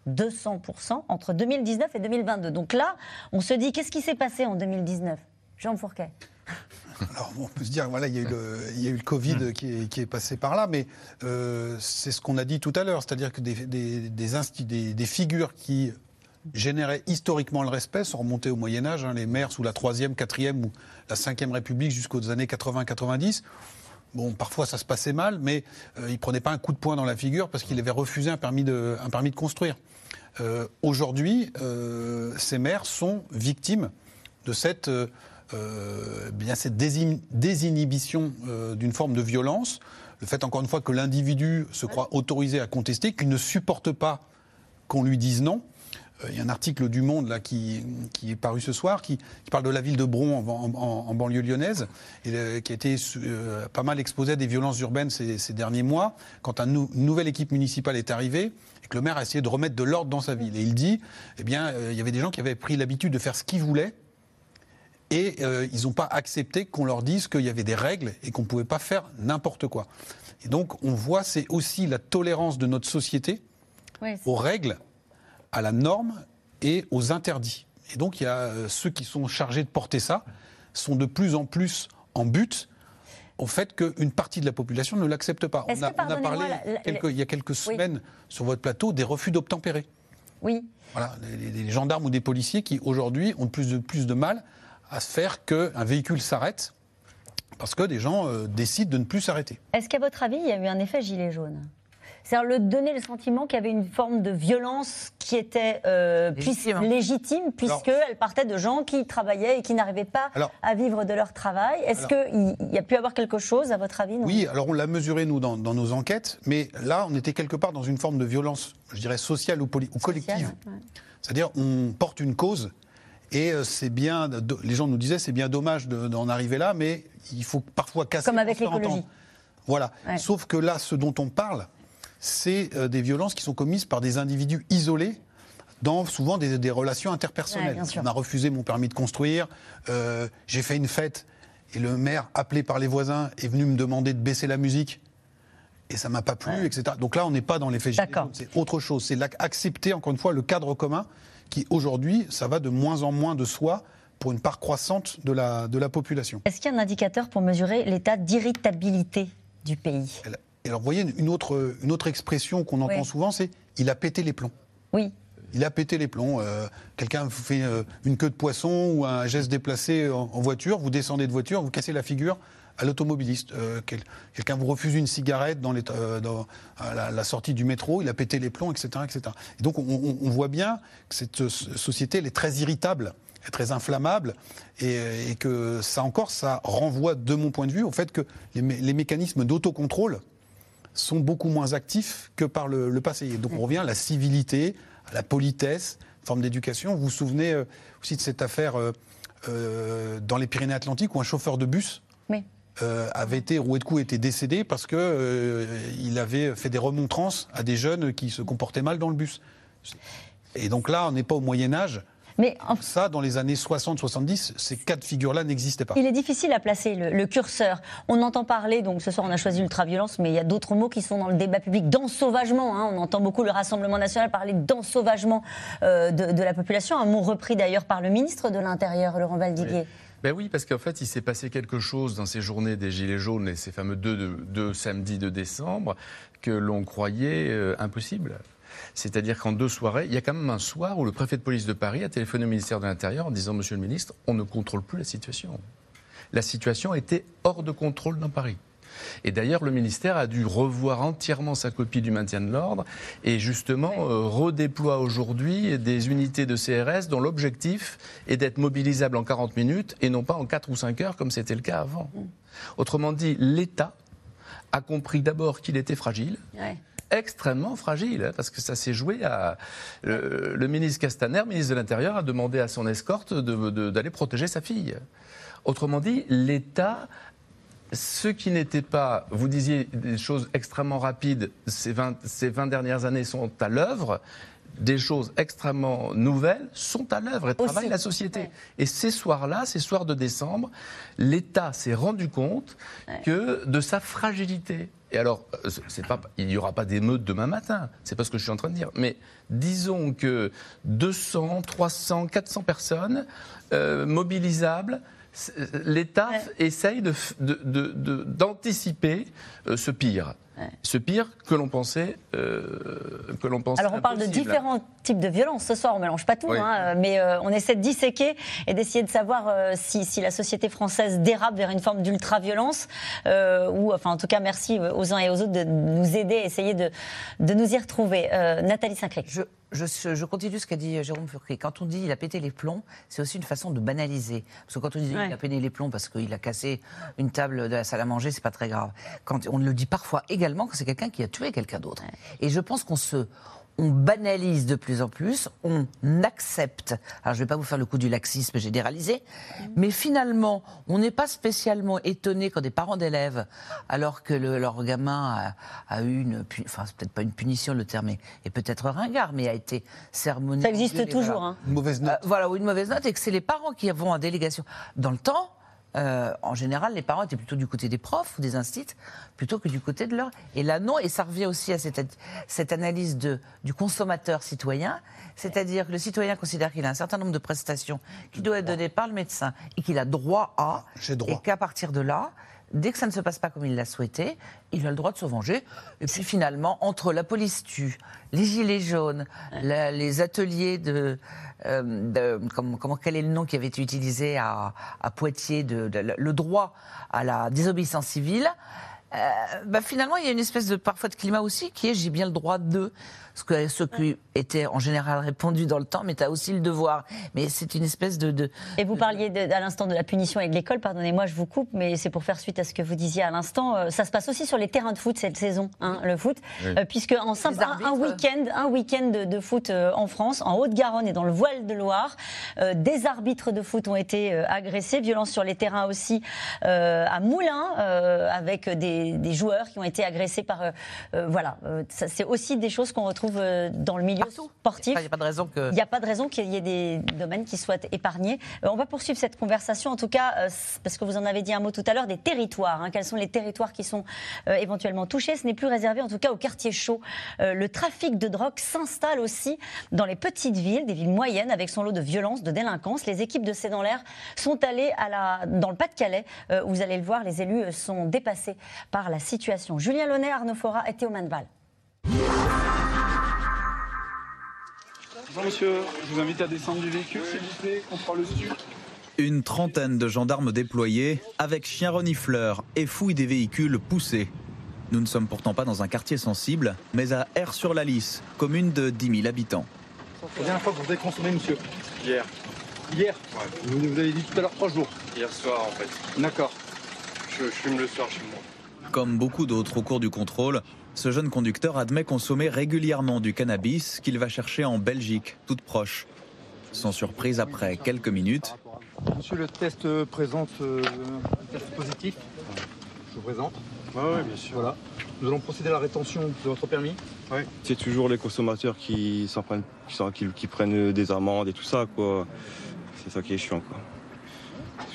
200% entre 2019 et 2022. Donc là, on se dit, qu'est-ce qui s'est passé en 2019 Jean Fourquet. Alors, on peut se dire, voilà, il y a eu le, il y a eu le Covid Hmm. qui, est, qui est passé par là, mais euh, c'est ce qu'on a dit tout à l'heure, c'est-à-dire que des, des, des, insti- des- des figures qui généraient historiquement le respect sont remontées au Moyen Âge, hein, les maires sous la 3e, 4e ou la 5e République jusqu'aux années 80-90. Bon, parfois ça se passait mal, mais euh, il prenait pas un coup de poing dans la figure parce qu'il avait refusé un permis de, un permis de construire. Euh, Aujourd'hui, euh, ces maires sont victimes de cette, euh, désinhibition d'une forme de violence. Le fait, encore une fois, que l'individu se croit autorisé à contester, qu'il ne supporte pas qu'on lui dise non. Il y a un article du Monde qui, est paru ce soir qui, parle de la ville de Bron en, banlieue lyonnaise qui a été pas mal exposé à des violences urbaines ces, derniers mois. Quand une nouvelle équipe municipale est arrivée que le maire a essayé de remettre de l'ordre dans sa ville. Et il dit, eh bien, euh, il y avait des gens qui avaient pris l'habitude de faire ce qu'ils voulaient et euh, ils n'ont pas accepté qu'on leur dise qu'il y avait des règles et qu'on ne pouvait pas faire n'importe quoi. Et donc, on voit, c'est aussi la tolérance de notre société Oui, aux règles, à la norme et aux interdits. Et donc, il y a euh, ceux qui sont chargés de porter ça, sont de plus en plus en but au fait qu'une partie de la population ne l'accepte pas. On a, que, on a pardonnez-moi, parlé la- la- quelques- il y a quelques semaines sur votre plateau des refus d'obtempérer. oui. Voilà, les, les gendarmes ou des policiers qui aujourd'hui ont de plus de plus de mal à se faire qu'un véhicule s'arrête parce que des gens euh, décident de ne plus s'arrêter. Est-ce qu'à votre avis, il y a eu un effet gilet jaune? C'est-à-dire le donner le sentiment qu'il y avait une forme de violence qui était euh, puis- Légitime. légitime, puisqu'elle partait de gens qui travaillaient et qui n'arrivaient pas Alors- à vivre de leur travail. Est-ce qu'il y a pu avoir quelque chose, à votre avis non? Oui, alors on l'a mesuré, nous, dans, dans nos enquêtes, mais là, on était quelque part dans une forme de violence, je dirais, sociale ou, collective. ouais. C'est-à-dire, on porte une cause, et euh, c'est bien, les gens nous disaient, c'est bien dommage de- d'en arriver là, mais il faut parfois casser. Comme avec l'écologie. Voilà. Ouais. Sauf que là, ce dont on parle, c'est euh, des violences qui sont commises par des individus isolés dans souvent des, des relations Ouais, interpersonnelles. sûr. on a refusé mon permis de construire, euh, j'ai fait une fête et le maire, appelé par les voisins, est venu me demander de baisser la musique et ça m'a pas plu, etc. Donc là, on n'est pas dans l'effet gilet D'accord. jaune, c'est autre chose. C'est accepter, encore une fois, le cadre commun qui, aujourd'hui, ça va de moins en moins de soi pour une part croissante de la, de la population. Est-ce qu'il y a un indicateur pour mesurer l'état d'irritabilité du pays? Et alors, vous voyez, une autre, une autre expression qu'on entend Oui. souvent, c'est « il a pété les plombs ». Oui. Il a pété les plombs. Euh, Quelqu'un vous fait euh, une queue de poisson ou un geste déplacé en, en voiture, vous descendez de voiture, vous cassez la figure à l'automobiliste. Euh, quel- Quelqu'un vous refuse une cigarette dans, les- dans- à la, la sortie du métro, il a pété les plombs, etc. etc. Et donc on, on- on voit bien que cette société elle est très irritable, elle est très inflammable, et, et que ça encore, ça renvoie, de mon point de vue, au fait que les, mé- les mécanismes d'autocontrôle sont beaucoup moins actifs que par le, le passé. Et donc on revient à la civilité, à la politesse, forme d'éducation. Vous vous souvenez euh, aussi de cette affaire euh, euh, dans les Pyrénées-Atlantiques où un chauffeur de bus Oui. euh, avait été roué de coups, était décédé parce que euh, il avait fait des remontrances à des jeunes qui se comportaient mal dans le bus. Et donc là, on n'est pas au Moyen Âge. Mais en- Ça, dans les années 60-70, ces cas de figure-là n'existaient pas. Il est difficile à placer le, le curseur. On entend parler, donc ce soir on a choisi l'ultra-violence, mais il y a d'autres mots qui sont dans le débat public, d'ensauvagement. hein. On entend beaucoup le Rassemblement national parler d'ensauvagement euh, de, de la population, un mot repris d'ailleurs par le ministre de l'Intérieur, Laurent Valdiguier. Ben oui, parce qu'en fait, il s'est passé quelque chose dans ces journées des Gilets jaunes et ces fameux deux, de- deux samedis de décembre que l'on croyait euh, impossible. C'est-à-dire qu'en deux soirées, il y a quand même un soir où le préfet de police de Paris a téléphoné au ministère de l'Intérieur en disant Monsieur le ministre, on ne contrôle plus la situation. La situation était hors de contrôle dans Paris. Et d'ailleurs, le ministère a dû revoir entièrement sa copie du maintien de l'ordre et justement euh, redéploie aujourd'hui des unités de CRS dont l'objectif est d'être mobilisables en 40 minutes et non pas en 4 ou 5 heures comme c'était le cas avant. Autrement dit, l'État a compris d'abord qu'il était fragile, Ouais. Extrêmement fragile, hein, parce que ça s'est joué à. Le, le ministre Castaner, ministre de l'Intérieur, a demandé à son escorte d'aller protéger sa fille. Autrement dit, l'État. Ceux qui n'étaient pas, vous disiez des choses extrêmement rapides, ces 20, ces 20 dernières années sont à l'œuvre, des choses extrêmement nouvelles sont à l'œuvre et travaillent la société. ouais. Et ces soirs-là, ces soirs de décembre, l'État s'est rendu compte que de sa fragilité. Et alors, euh, pas, il n'y aura pas d'émeute demain matin, c'est pas ce que je suis en train de dire. Mais disons que 200, 300, 400 personnes euh, mobilisables, c'est- l'État Ouais. essaye de f- de- de- de- d'anticiper euh, ce pire. Ce pire que l'on pensait, euh, que l'on pensait. Alors on parle de différents types de violences ce soir, on mélange pas tout, Oui. hein, mais euh, on essaie de disséquer et d'essayer de savoir euh, si, si la société française dérape vers une forme d'ultra-violence, euh, ou enfin en tout cas merci aux uns et aux autres de nous aider à essayer de, de nous y retrouver. Euh, Nathalie Sinclair. Je, je, je continue ce qu'a dit Jérôme Furquet. Quand on dit il a pété les plombs, c'est aussi une façon de banaliser. Parce que quand on dit Ouais. il a pété les plombs parce qu'il a cassé une table de la salle à manger, c'est pas très grave. Quand on le dit parfois également que c'est quelqu'un qui a tué quelqu'un d'autre. Et je pense qu'on se on banalise de plus en plus, on accepte. Alors je vais pas vous faire le coup du laxisme généralisé, mais finalement, on n'est pas spécialement étonné quand des parents d'élèves, alors que le- leur gamin a, a eu une, enfin c'est peut-être pas une punition le terme est, est peut-être ringard, mais a été sermonné. Ça existe Voilà. toujours, hein. Une mauvaise note. Euh, voilà, ou une mauvaise note, et que c'est les parents qui vont en délégation. Dans le temps, euh, en général, les parents étaient plutôt du côté des profs ou des instituts, plutôt que du côté de leur. Et là, non, et ça revient aussi à cette, cette analyse de, du consommateur citoyen, c'est-à-dire que le citoyen considère qu'il a un certain nombre de prestations qui doivent être données par le médecin et qu'il a droit à, droit. et qu'à partir de là, dès que ça ne se passe pas comme il l'a souhaité, il a le droit de se venger. Et puis finalement, entre la police tue, les gilets jaunes, la- les ateliers de, euh, de- comment, comment- quel est le nom qui avait été utilisé à, à Poitiers, de, de- le droit à la désobéissance civile. euh, bah, finalement, il y a une espèce de parfois de climat aussi qui est j'ai bien le droit de ce que ce qui était en général répondu dans le temps, mais tu as aussi le devoir. Mais c'est une espèce de, de Et vous parliez de- à l'instant de la punition avec l'école, pardonnez-moi, je vous coupe, mais c'est pour faire suite à ce que vous disiez à l'instant. Euh, ça se passe aussi sur les terrains de foot cette saison, hein, le foot, Oui. Euh, puisque en simple, un, week-end, un week-end de, de foot euh, en France, en Haute-Garonne et dans le Voile de Loire, euh, des arbitres de foot ont été agressés, violence sur les terrains aussi euh, à Moulins, euh, avec des, des joueurs qui ont été agressés par, voilà, c'est aussi des choses qu'on retrouve euh, dans le milieu Partout. sportif. Il n'y a pas de raison que. Il n'y a pas de raison qu'il y ait des domaines qui soient épargnés. Euh, on va poursuivre cette conversation, en tout cas, euh, parce que vous en avez dit un mot tout à l'heure, des territoires. hein. Quels sont les territoires qui sont éventuellement touchés? Ce n'est plus réservé, en tout cas, aux quartiers chauds. Le trafic de drogue s'installe aussi dans les petites villes, des villes moyennes, avec son lot de violence, de délinquance. Les équipes de C'est dans l'air sont allées à la, dans le Pas-de-Calais. Vous allez le voir, les élus sont dépassés par la situation. Julien Launay, Arnaud Fora et Théo Manval. Bonjour monsieur, je vous invite à descendre du véhicule s'il vous plaît, contrôle stu. Une trentaine de gendarmes déployés, avec chiens renifleurs et fouillent des véhicules poussés. Nous ne sommes pourtant pas dans un quartier sensible, mais à Air-sur-la-Lys, commune de 10 000 habitants. La dernière fois que vous avez consommé monsieur Hier. Hier vous, vous avez dit tout à l'heure trois jours. Hier soir, en fait. D'accord. Je, je fume le soir chez moi. Comme beaucoup d'autres au cours du contrôle, ce jeune conducteur admet consommer régulièrement du cannabis qu'il va chercher en Belgique, toute proche. Sans surprise, après quelques minutes, Monsieur, le test euh, présente euh, un test positif. Je vous présente. Ouais, ouais, bien sûr. Voilà. Nous allons procéder à la rétention de votre permis. Ouais. C'est toujours les consommateurs qui s'en prennent, qui, s'en- qui- qui prennent des amendes et tout ça, quoi. C'est ça qui est chiant, quoi.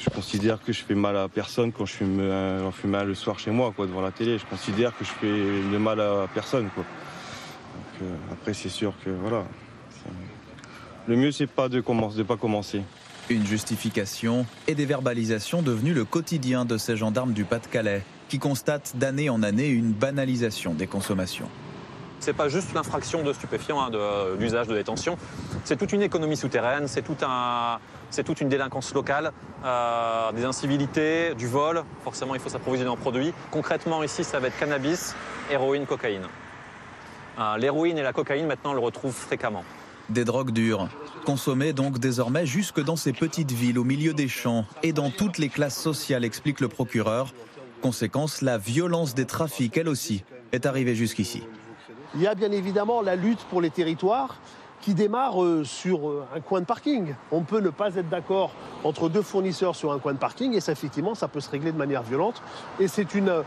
Je considère que je fais mal à personne quand je fume, euh, j'en fume un le soir chez moi, quoi, devant la télé. Je considère que je fais de mal à personne, quoi. Donc, euh, après, c'est sûr que voilà. Le mieux, c'est pas de commencer, de pas commencer. une justification et des verbalisations devenues le quotidien de ces gendarmes du Pas-de-Calais, qui constatent d'année en année une banalisation des consommations. C'est pas juste l'infraction de stupéfiants, hein, de- d'usage de, détention. C'est toute une économie souterraine, c'est tout un, c'est toute une délinquance locale, euh, des incivilités, du vol. Forcément, il faut s'approvisionner en produits. Concrètement, ici, ça va être cannabis, héroïne, cocaïne. Euh, L'héroïne et la cocaïne, maintenant, on le retrouve fréquemment. Des drogues dures, consommées donc désormais jusque dans ces petites villes au milieu des champs et dans toutes les classes sociales, explique le procureur. Conséquence, la violence des trafics, elle aussi, est arrivée jusqu'ici. Il y a bien évidemment la lutte pour les territoires qui démarre euh, sur euh, un coin de parking. On peut ne pas être d'accord entre deux fournisseurs sur un coin de parking et ça, effectivement, ça peut se régler de manière violente. Et c'est une, euh,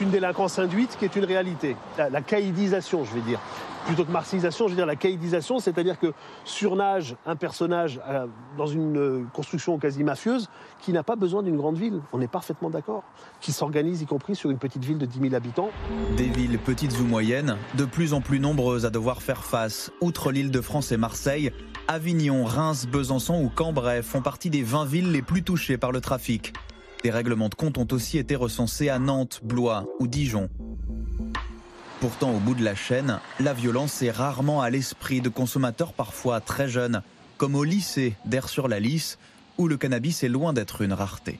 délinquance induite qui est une réalité. La caïdisation, je vais dire. Plutôt que martialisation, je veux dire la caïdisation, c'est-à-dire que surnage un personnage euh, dans une euh, construction quasi mafieuse qui n'a pas besoin d'une grande ville. On est parfaitement d'accord. Qui s'organise, y compris sur une petite ville de 10 000 habitants. Des villes petites ou moyennes, de plus en plus nombreuses à devoir faire face, outre l'île de France et Marseille, Avignon, Reims, Besançon ou Cambrai font partie des 20 villes les plus touchées par le trafic. Des règlements de compte ont aussi été recensés à Nantes, Blois ou Dijon. Pourtant, au bout de la chaîne, la violence est rarement à l'esprit de consommateurs parfois très jeunes, comme au lycée d'Air sur la Lys, où le cannabis est loin d'être une rareté.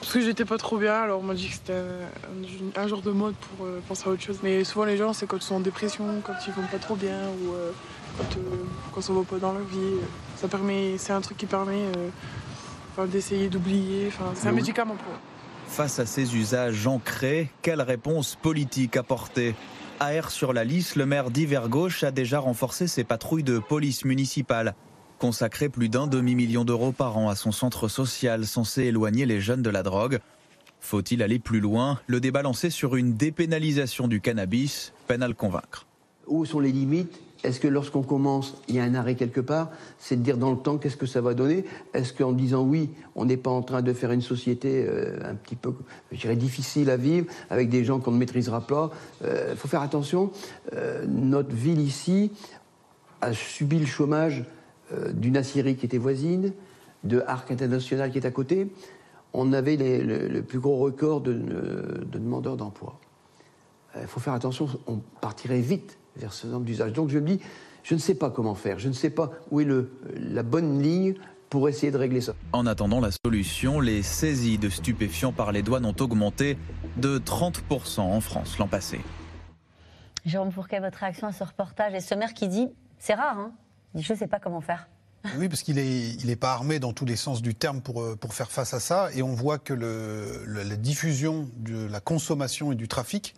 Parce que j'étais pas trop bien, alors on m'a dit que c'était un, un genre de mode pour euh, penser à autre chose. Mais souvent les gens, c'est quand ils sont en dépression, quand ils vont pas trop bien ou euh, quand, euh, quand ça va pas dans leur vie. Ça permet, c'est un truc qui permet euh, d'essayer d'oublier. Enfin, c'est un médicament pour eux. Face à ces usages ancrés, quelle réponse politique apporter? À Air sur la Lys, le maire d'Hiver Gauche a déjà renforcé ses patrouilles de police municipale, consacré plus d'un demi-million d'euros par an à son centre social censé éloigner les jeunes de la drogue. Faut-il aller plus loin? Le débat lancé sur une dépénalisation du cannabis peine à convaincre. Où sont les limites? Est-ce que lorsqu'on commence, il y a un arrêt quelque part C'est de dire dans le temps qu'est-ce que ça va donner Est-ce qu'en disant oui, on n'est pas en train de faire une société euh, un petit peu, je difficile à vivre, avec des gens qu'on ne maîtrisera pas Il faut faire attention. Euh, notre ville ici a subi le chômage euh, d'une Assyrie qui était voisine, de Arc International qui est à côté. On avait le, plus gros record de demandeurs d'emploi. Il faut faire attention, on partirait vite vers ce genre d'usage. Donc je me dis, je ne sais pas comment faire, je ne sais pas où est le, la bonne ligne pour essayer de régler ça. En attendant la solution, les saisies de stupéfiants par les douanes ont augmenté de 30% en France l'an passé. Jérôme Fourquet, votre réaction à ce reportage et ce maire qui dit c'est rare, hein Il dit je ne sais pas comment faire. Oui, parce qu'il n'est il est pas armé dans tous les sens du terme pour, euh, pour faire face à ça. Et on voit que le, le- la diffusion de la consommation et du trafic,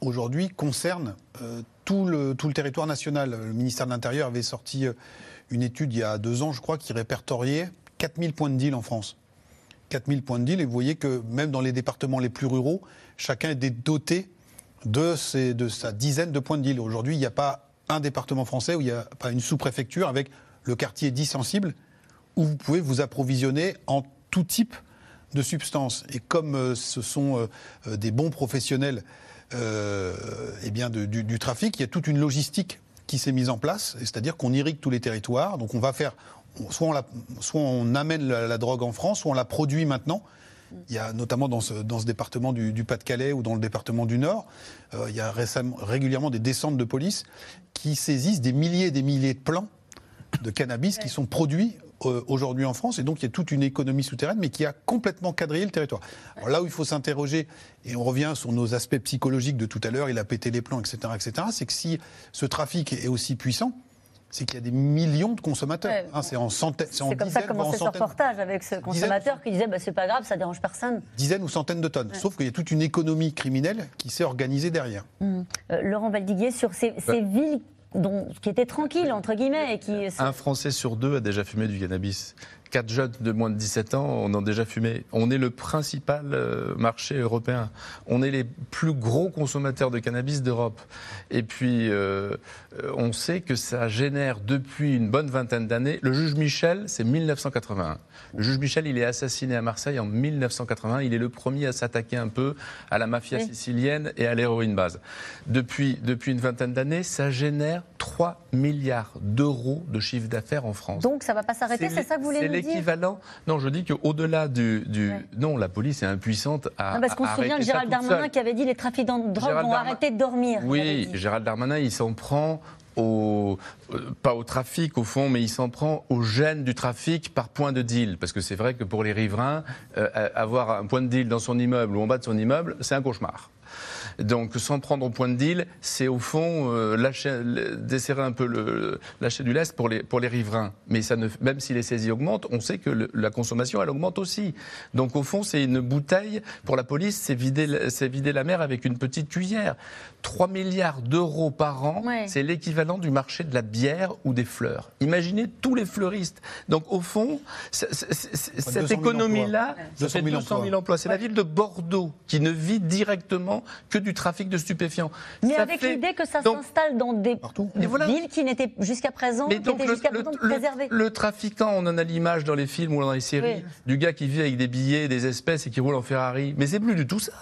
aujourd'hui, concerne euh, tout, le, territoire national. Le ministère de l'Intérieur avait sorti euh, une étude il y a deux ans, je crois, qui répertoriait 4000 points de deal en France. 4000 points de deal, et vous voyez que même dans les départements les plus ruraux, chacun est doté de, sa dizaine de points de deal. Aujourd'hui, il n'y a pas un département français où il n'y a pas une sous-préfecture avec le quartier dit sensible où vous pouvez vous approvisionner en tout type de substances. Et comme euh, ce sont euh, des bons professionnels euh, eh bien de- du, du trafic, il y a toute une logistique qui s'est mise en place, c'est-à-dire qu'on irrigue tous les territoires. Donc on va faire, soit on, la- soit on amène la, la drogue en France, soit on la produit maintenant. Il y a notamment dans ce, dans ce département du, du Pas-de-Calais ou dans le département du Nord, euh, il y a récemment, régulièrement des descentes de police qui saisissent des milliers et des milliers de plants de cannabis qui sont produits aujourd'hui en France. Et donc, il y a toute une économie souterraine, mais qui a complètement quadrillé le territoire. Alors là où il faut s'interroger, et on revient sur nos aspects psychologiques de tout à l'heure, il a pété les plans, etc., etc., c'est que si ce trafic est aussi puissant, c'est qu'il y a des millions de consommateurs. Ouais. Hein, c'est en centaines, c'est en C'est comme ça dizaines, que commençait ce reportage avec ce consommateur qui disait bah, c'est pas grave, ça dérange personne. dizaines ou centaines de tonnes. Sauf qu'il y a toute une économie criminelle qui s'est organisée derrière. Hum. Euh, Laurent Valdiguier, sur ces, ces villes dont, qui étaient tranquilles, entre guillemets, et qui. Un Français sur deux a déjà fumé du cannabis. Quatre jeunes de moins de 17 ans en ont déjà fumé. On est le principal euh, marché européen. On est les plus gros consommateurs de cannabis d'Europe. Et puis, euh, euh, on sait que ça génère depuis une bonne vingtaine d'années. Le juge Michel, c'est 1981. Le juge Michel, il est assassiné à Marseille en 1981. Il est le premier à s'attaquer un peu à la mafia Oui. sicilienne et à l'héroïne base. Depuis, depuis une vingtaine d'années, ça génère 3 milliards d'euros de chiffre d'affaires en France. Donc ça va pas s'arrêter, c'est ça que vous voulez dire l'équivalent. Non, je dis qu'au-delà du, du- Non, la police est impuissante à. Non, Parce qu'on se souvient de Gérald Darmanin qui avait dit les trafiquants de drogue Gérald vont Darmanin- arrêter de dormir. Oui. Gérald Darmanin, il s'en prend au, euh, pas au trafic au fond, mais il s'en prend au gène du trafic par point de deal. Parce que c'est vrai que pour les riverains, euh, avoir un point de deal dans son immeuble ou en bas de son immeuble, c'est un cauchemar. Donc s'en prendre au point de deal, c'est au fond euh, desserrer un peu le du lest pour les, riverains. Mais ça ne, même si les saisies augmentent, on sait que la consommation elle augmente aussi. Donc au fond c'est une bouteille pour la police, c'est vider, vider la mer avec une petite cuillère. 3 milliards d'euros par an, Ouais. c'est l'équivalent du marché de la bière ou des fleurs. Imaginez tous les fleuristes. Donc au fond, c'est- c'est- c'est- c'est- cette 200 000 économie-là, ça fait 200 000 200 000 emplois. C'est la ville de Bordeaux qui ne vit directement que du trafic de stupéfiants. Mais Ça avec fait- l'idée que ça donc- s'installe dans des voilà. villes qui n'étaient jusqu'à présent, mais qui donc étaient le, jusqu'à le- présent le- préservées. le trafiquant, on en a l'image dans les films ou dans les séries, Oui. du gars qui vit avec des billets, des espèces et qui roule en Ferrari. Mais c'est plus du tout ça.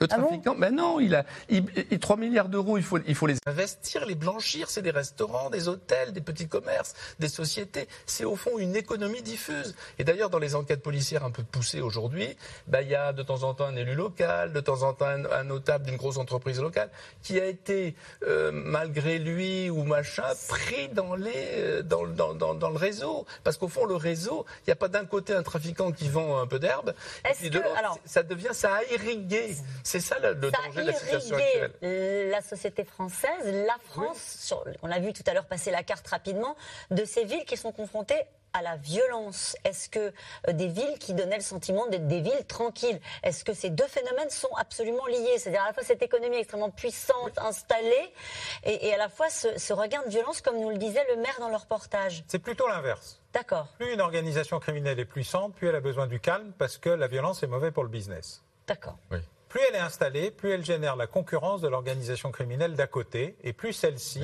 Le Ah bon trafiquant, mais non, il a il- il- 3 milliards d'euros, il faut, il faut les investir, les blanchir. C'est des restaurants, des hôtels, des petits commerces, des sociétés. C'est au fond une économie diffuse. Et d'ailleurs, dans les enquêtes policières un peu poussées aujourd'hui, bah, il y a de temps en temps un élu local, de temps en temps un, un notable d'une grosse entreprise locale, qui a été, euh, malgré lui ou machin, pris dans, les, euh, dans, dans, dans, dans le réseau. Parce qu'au fond, le réseau, il n'y a pas d'un côté un trafiquant qui vend un peu d'herbe, et puis de l'autre, ça devient, ça a irrigué. C'est ça le, le danger de la situation actuelle. La société française, la France, sur- on a vu tout à l'heure passer la carte rapidement, de ces villes qui sont confrontées à la violence. Est-ce que euh, des villes qui donnaient le sentiment d'être des villes tranquilles Est-ce que ces deux phénomènes sont absolument liés? C'est-à-dire à la fois cette économie extrêmement puissante, installée, et, et à la fois ce, ce regain de violence, comme nous le disait le maire dans le reportage. C'est plutôt l'inverse. D'accord, Plus une organisation criminelle est puissante, plus elle a besoin du calme parce que la violence est mauvaise pour le business. d'accord. Plus elle est installée, plus elle génère la concurrence de l'organisation criminelle d'à côté, et plus celle-ci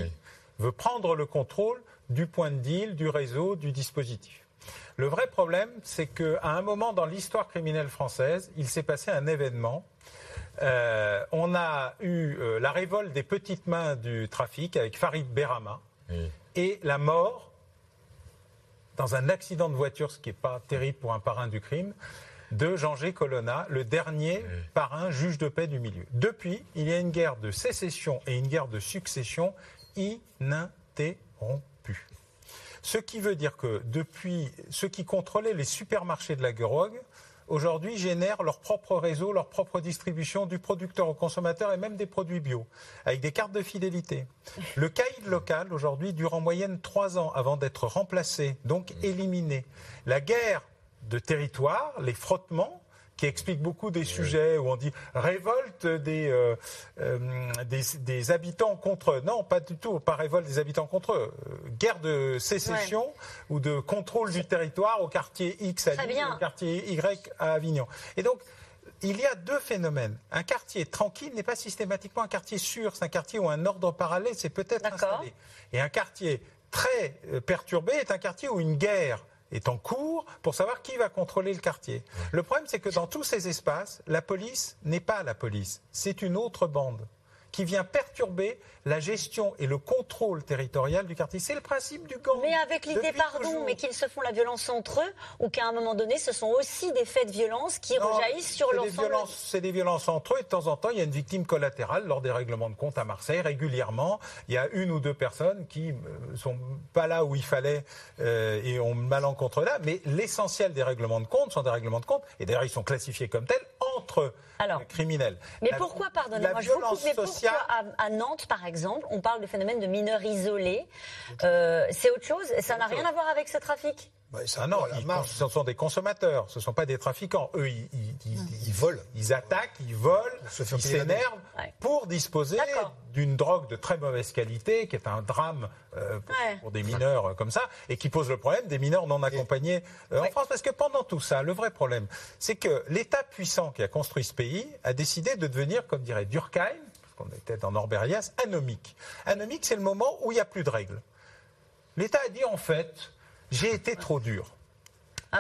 veut prendre le contrôle du point de deal, du réseau, du dispositif. Le vrai problème, c'est qu'à un moment dans l'histoire criminelle française, il s'est passé un événement. Euh, on a eu euh, la révolte des petites mains du trafic avec Farid Berama et la mort dans un accident de voiture, ce qui n'est pas terrible pour un parrain du crime, de Jean-G. Colonna, le dernier parrain juge de paix du milieu. Depuis, il y a une guerre de sécession et une guerre de succession ininterrompue. Ce qui veut dire que depuis ceux qui contrôlaient les supermarchés de la drogue, aujourd'hui génèrent leur propre réseau, leur propre distribution du producteur au consommateur et même des produits bio, avec des cartes de fidélité. Le caïd local, aujourd'hui, dure en moyenne trois ans avant d'être remplacé, donc éliminé. La guerre de territoire, les frottements, qui expliquent beaucoup des sujets où on dit révolte des, euh, euh, des, des habitants contre eux. Non, pas du tout, pas révolte des habitants contre eux. Euh, Guerre de sécession ou de contrôle du territoire au quartier X à Lille, au quartier Y à Avignon. Et donc, il y a deux phénomènes. Un quartier tranquille n'est pas systématiquement un quartier sûr. C'est un quartier où un ordre parallèle s'est peut-être installé. Et un quartier très perturbé est un quartier où une guerre est en cours pour savoir qui va contrôler le quartier. Le problème, c'est que dans tous ces espaces, la police n'est pas la police. C'est une autre bande qui vient perturber la gestion et le contrôle territorial du quartier. C'est le principe du gang. Mais avec l'idée, pardon, toujours. mais qu'ils se font la violence entre eux, ou qu'à un moment donné, ce sont aussi des faits de violence qui Non, rejaillissent sur l'ensemble. C'est des violences entre eux et de temps en temps, il y a une victime collatérale lors des règlements de compte à Marseille. Régulièrement, il y a une ou deux personnes qui ne sont pas là où il fallait euh, et ont malencontre là. Mais l'essentiel des règlements de compte sont des règlements de compte. Et d'ailleurs, ils sont classifiés comme tels entre Alors. Mais La- pourquoi, pardonnez-moi, je vous coupe, mais pourquoi à Nantes, par exemple, on parle de phénomène de mineurs isolés Euh, C'est autre chose Ça n'a rien à voir avec ce trafic? Ah non, ils, cons- ce sont des consommateurs, ce ne sont pas des trafiquants. Eux, ils, ils- ils- volent. Ils attaquent, ils volent, se ils s'énervent pour disposer d'une drogue de très mauvaise qualité, qui est un drame euh, pour, Ouais. pour des mineurs euh, comme ça, et qui pose le problème des mineurs non accompagnés euh, en France. Parce que pendant tout ça, le vrai problème, c'est que l'État puissant qui a construit ce pays a décidé de devenir, comme dirait Durkheim, parce qu'on était dans Norbert-Elias, anomique. Anomique, c'est le moment où il n'y a plus de règles. L'État a dit en fait, j'ai été trop dur.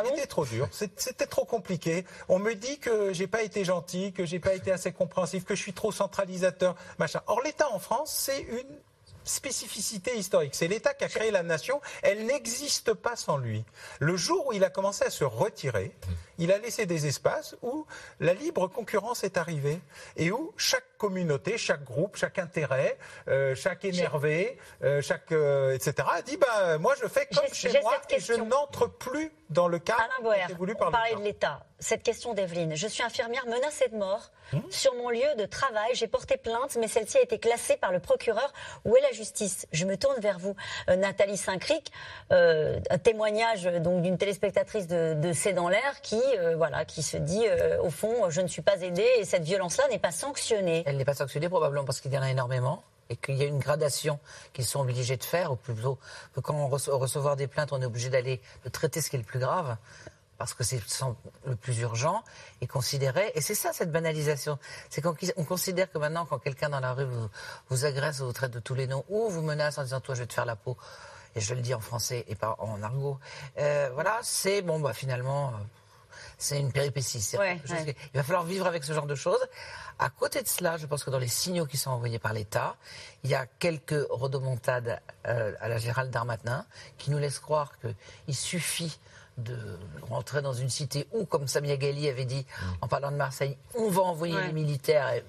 C'était trop dur, c'était trop compliqué. On me dit que j'ai pas été gentil, que j'ai pas été assez compréhensif, que je suis trop centralisateur, machin. Or l'État en France, c'est une spécificité historique. C'est l'État qui a créé la nation. Elle n'existe pas sans lui. Le jour où il a commencé à se retirer, il a laissé des espaces où la libre concurrence est arrivée et où chaque communauté, chaque groupe, chaque intérêt, euh, chaque énervé, euh, chaque euh, etc. a dit bah moi je fais comme chez moi et je n'entre plus dans le cadre Alain voulu par de l'État. Cette question d'Evelyne. Je suis infirmière menacée de mort. Hmm Sur mon lieu de travail, j'ai porté plainte, mais celle-ci a été classée par le procureur. Où est la justice? Je me tourne vers vous, Nathalie Saint-Cric. Un témoignage donc d'une téléspectatrice de, de C'est dans l'air qui, euh, voilà, qui se dit, euh, au fond, je ne suis pas aidée et cette violence-là n'est pas sanctionnée. Elle n'est pas sanctionnée probablement parce qu'il y en a énormément et qu'il y a une gradation qu'ils sont obligés de faire, ou plutôt que quand on reçoit des plaintes, on est obligé d'aller traiter ce qui est le plus grave parce que c'est le plus urgent et considérer. Et c'est ça cette banalisation, c'est qu'on on considère que maintenant quand quelqu'un dans la rue vous, agresse, ou vous traite de tous les noms ou vous menace en disant toi je vais te faire la peau. Et je le dis en français et pas en argot. euh, voilà, c'est bon, bah finalement, c'est une péripétie. C'est Ouais, Il va falloir vivre avec ce genre de choses. À côté de cela, je pense que dans les signaux qui sont envoyés par l'État, il y a quelques rodomontades euh, à la Gérald Darmanin qui nous laissent croire qu'il suffit de rentrer dans une cité où, comme Samia Ghali avait dit en parlant de Marseille, on va envoyer Ouais. les militaires et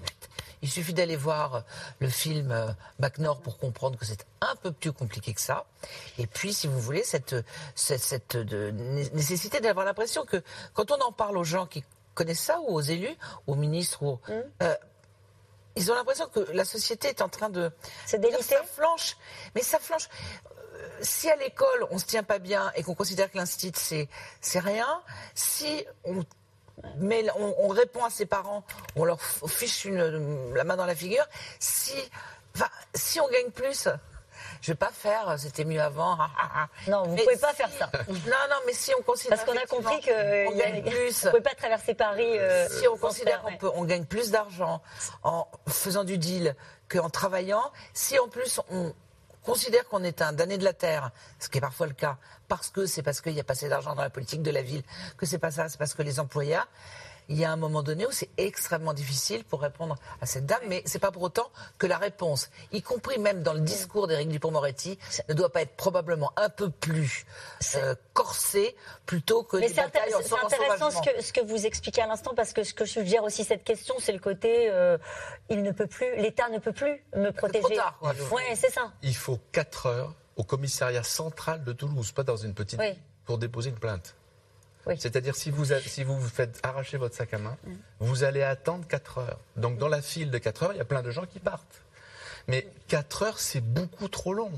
Il suffit d'aller voir le film euh, Bac Nord pour comprendre que c'est un peu plus compliqué que ça. Et puis, si vous voulez, cette, cette, cette de- nécessité d'avoir l'impression que quand on en parle aux gens qui connaissent ça, ou aux élus, aux ministres, ou, euh, ils ont l'impression que la société est en train de... C'est Ça flanche. Mais ça flanche. Euh, Si à l'école, on se tient pas bien et qu'on considère que l'institut, c'est, c'est rien, si on, met, on, on répond à ses parents, on leur fiche une, la main dans la figure, si, enfin, si on gagne plus, je vais pas faire, c'était mieux avant. Non, vous Mais pouvez pas faire ça. Non, non, mais si on considère. Parce qu'on a compris que on gagne plus. Vous pouvez pas traverser Paris. euh, si on considère ouais. qu'on peut, on gagne plus d'argent en faisant du deal qu'en travaillant, si en plus on considère qu'on est un damné de la terre, ce qui est parfois le cas, parce que c'est parce qu'il y a pas assez d'argent dans la politique de la ville, que c'est pas ça, c'est parce que les employeurs, il y a un moment donné où c'est extrêmement difficile pour répondre à cette dame, mais c'est pas pour autant que la réponse, y compris même dans le discours d'Éric Dupond-Moretti, ne doit pas être probablement un peu plus euh, corsée plutôt que Mais des c'est batailles en c'est intéressant ce que, ce que vous expliquez à l'instant parce que ce que suggère aussi cette question, c'est le côté euh, il ne peut plus, l'État ne peut plus me protéger. tard, quoi. Ouais, c'est ça. Il faut 4 heures au commissariat central de Toulouse, pas dans une petite Oui. pour déposer une plainte. Oui. C'est-à-dire si vous, si vous vous faites arracher votre sac à main, vous allez attendre 4 heures. Donc dans la file de 4 heures, il y a plein de gens qui partent. Mais 4 heures, c'est beaucoup trop long.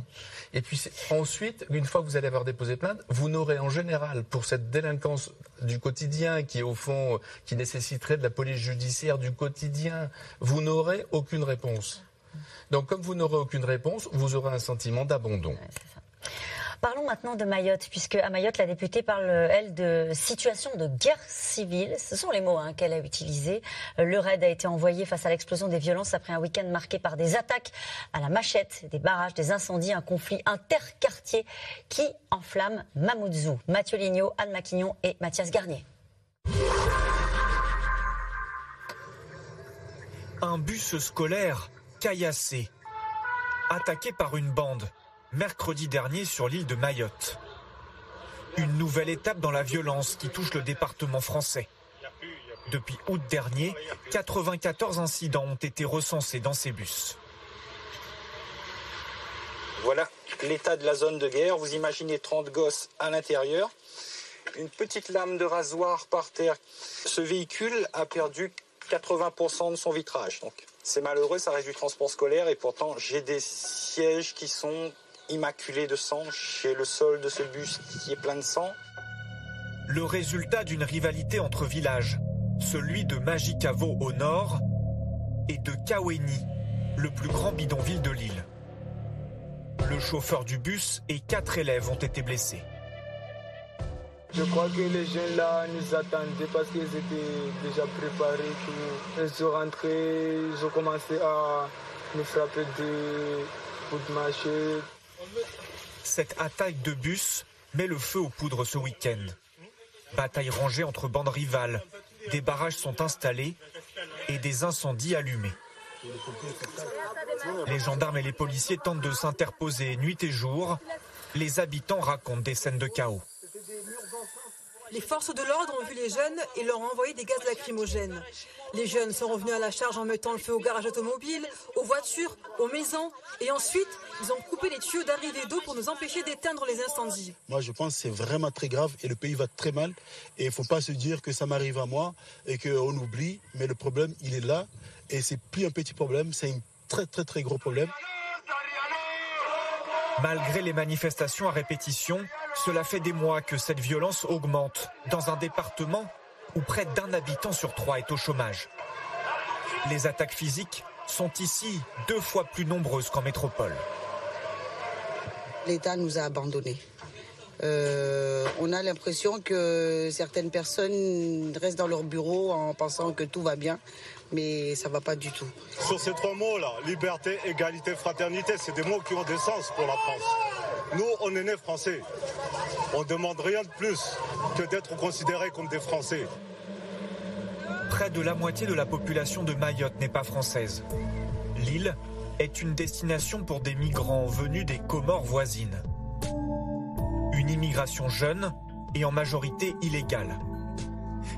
Et puis ensuite, une fois que vous allez avoir déposé plainte, vous n'aurez en général, pour cette délinquance du quotidien qui au fond, qui nécessiterait de la police judiciaire du quotidien, vous n'aurez aucune réponse. Donc comme vous n'aurez aucune réponse, vous aurez un sentiment d'abandon. Parlons maintenant de Mayotte, puisque à Mayotte, la députée parle, elle, de situation de guerre civile. Ce sont les mots hein, qu'elle a utilisés. Euh, Le raid a été envoyé face à l'explosion des violences après un week-end marqué par des attaques à la machette, des barrages, des incendies, un conflit interquartier qui enflamme Mamoudzou. Mathieu Lignot, Anne Maquignon et Mathias Garnier. Un bus scolaire caillassé, attaqué par une bande, mercredi dernier sur l'île de Mayotte. Une nouvelle étape dans la violence qui touche le département français. Depuis août dernier, 94 incidents ont été recensés dans ces bus. Voilà l'état de la zone de guerre. Vous imaginez 30 gosses à l'intérieur. Une petite lame de rasoir par terre. Ce véhicule a perdu 80% de son vitrage. Donc c'est malheureux, ça reste du transport scolaire et pourtant j'ai des sièges qui sont immaculés de sang. J'ai le sol de ce bus qui est plein de sang. Le résultat d'une rivalité entre villages, celui de Magicavo au nord et de Kaweni, le plus grand bidonville de l'île. Le chauffeur du bus et quatre élèves ont été blessés. Je crois que les jeunes là nous attendaient parce qu'ils étaient déjà préparés. Tout. Ils sont rentrés, ils ont commencé à nous frapper des coups de machette. Cette attaque de bus met le feu aux poudres ce week-end. Bataille rangée entre bandes rivales, des barrages sont installés et des incendies allumés. Les gendarmes et les policiers tentent de s'interposer nuit et jour. Les habitants racontent des scènes de chaos. Les forces de l'ordre ont vu les jeunes et leur ont envoyé des gaz lacrymogènes. Les jeunes sont revenus à la charge en mettant le feu au garage automobile, aux voitures, aux maisons. Et ensuite, ils ont coupé les tuyaux d'arrivée d'eau pour nous empêcher d'éteindre les incendies. Moi, je pense que c'est vraiment très grave et le pays va très mal. Et il ne faut pas se dire que ça m'arrive à moi et qu'on oublie. Mais le problème, il est là. Et c'est plus un petit problème, c'est un très, très, très gros problème. Malgré les manifestations à répétition, cela fait des mois que cette violence augmente dans un département où près d'un habitant sur trois est au chômage. Les attaques physiques sont ici deux fois plus nombreuses qu'en métropole. L'État nous a abandonnés. Euh, on a l'impression que certaines personnes restent dans leur bureau en pensant que tout va bien, mais ça va pas du tout. Sur ces trois mots-là, liberté, égalité, fraternité, c'est des mots qui ont des sens pour la France. Nous, on est nés français. On ne demande rien de plus que d'être considérés comme des Français. Près de la moitié de la population de Mayotte n'est pas française. L'île est une destination pour des migrants venus des Comores voisines. Une immigration jeune et en majorité illégale.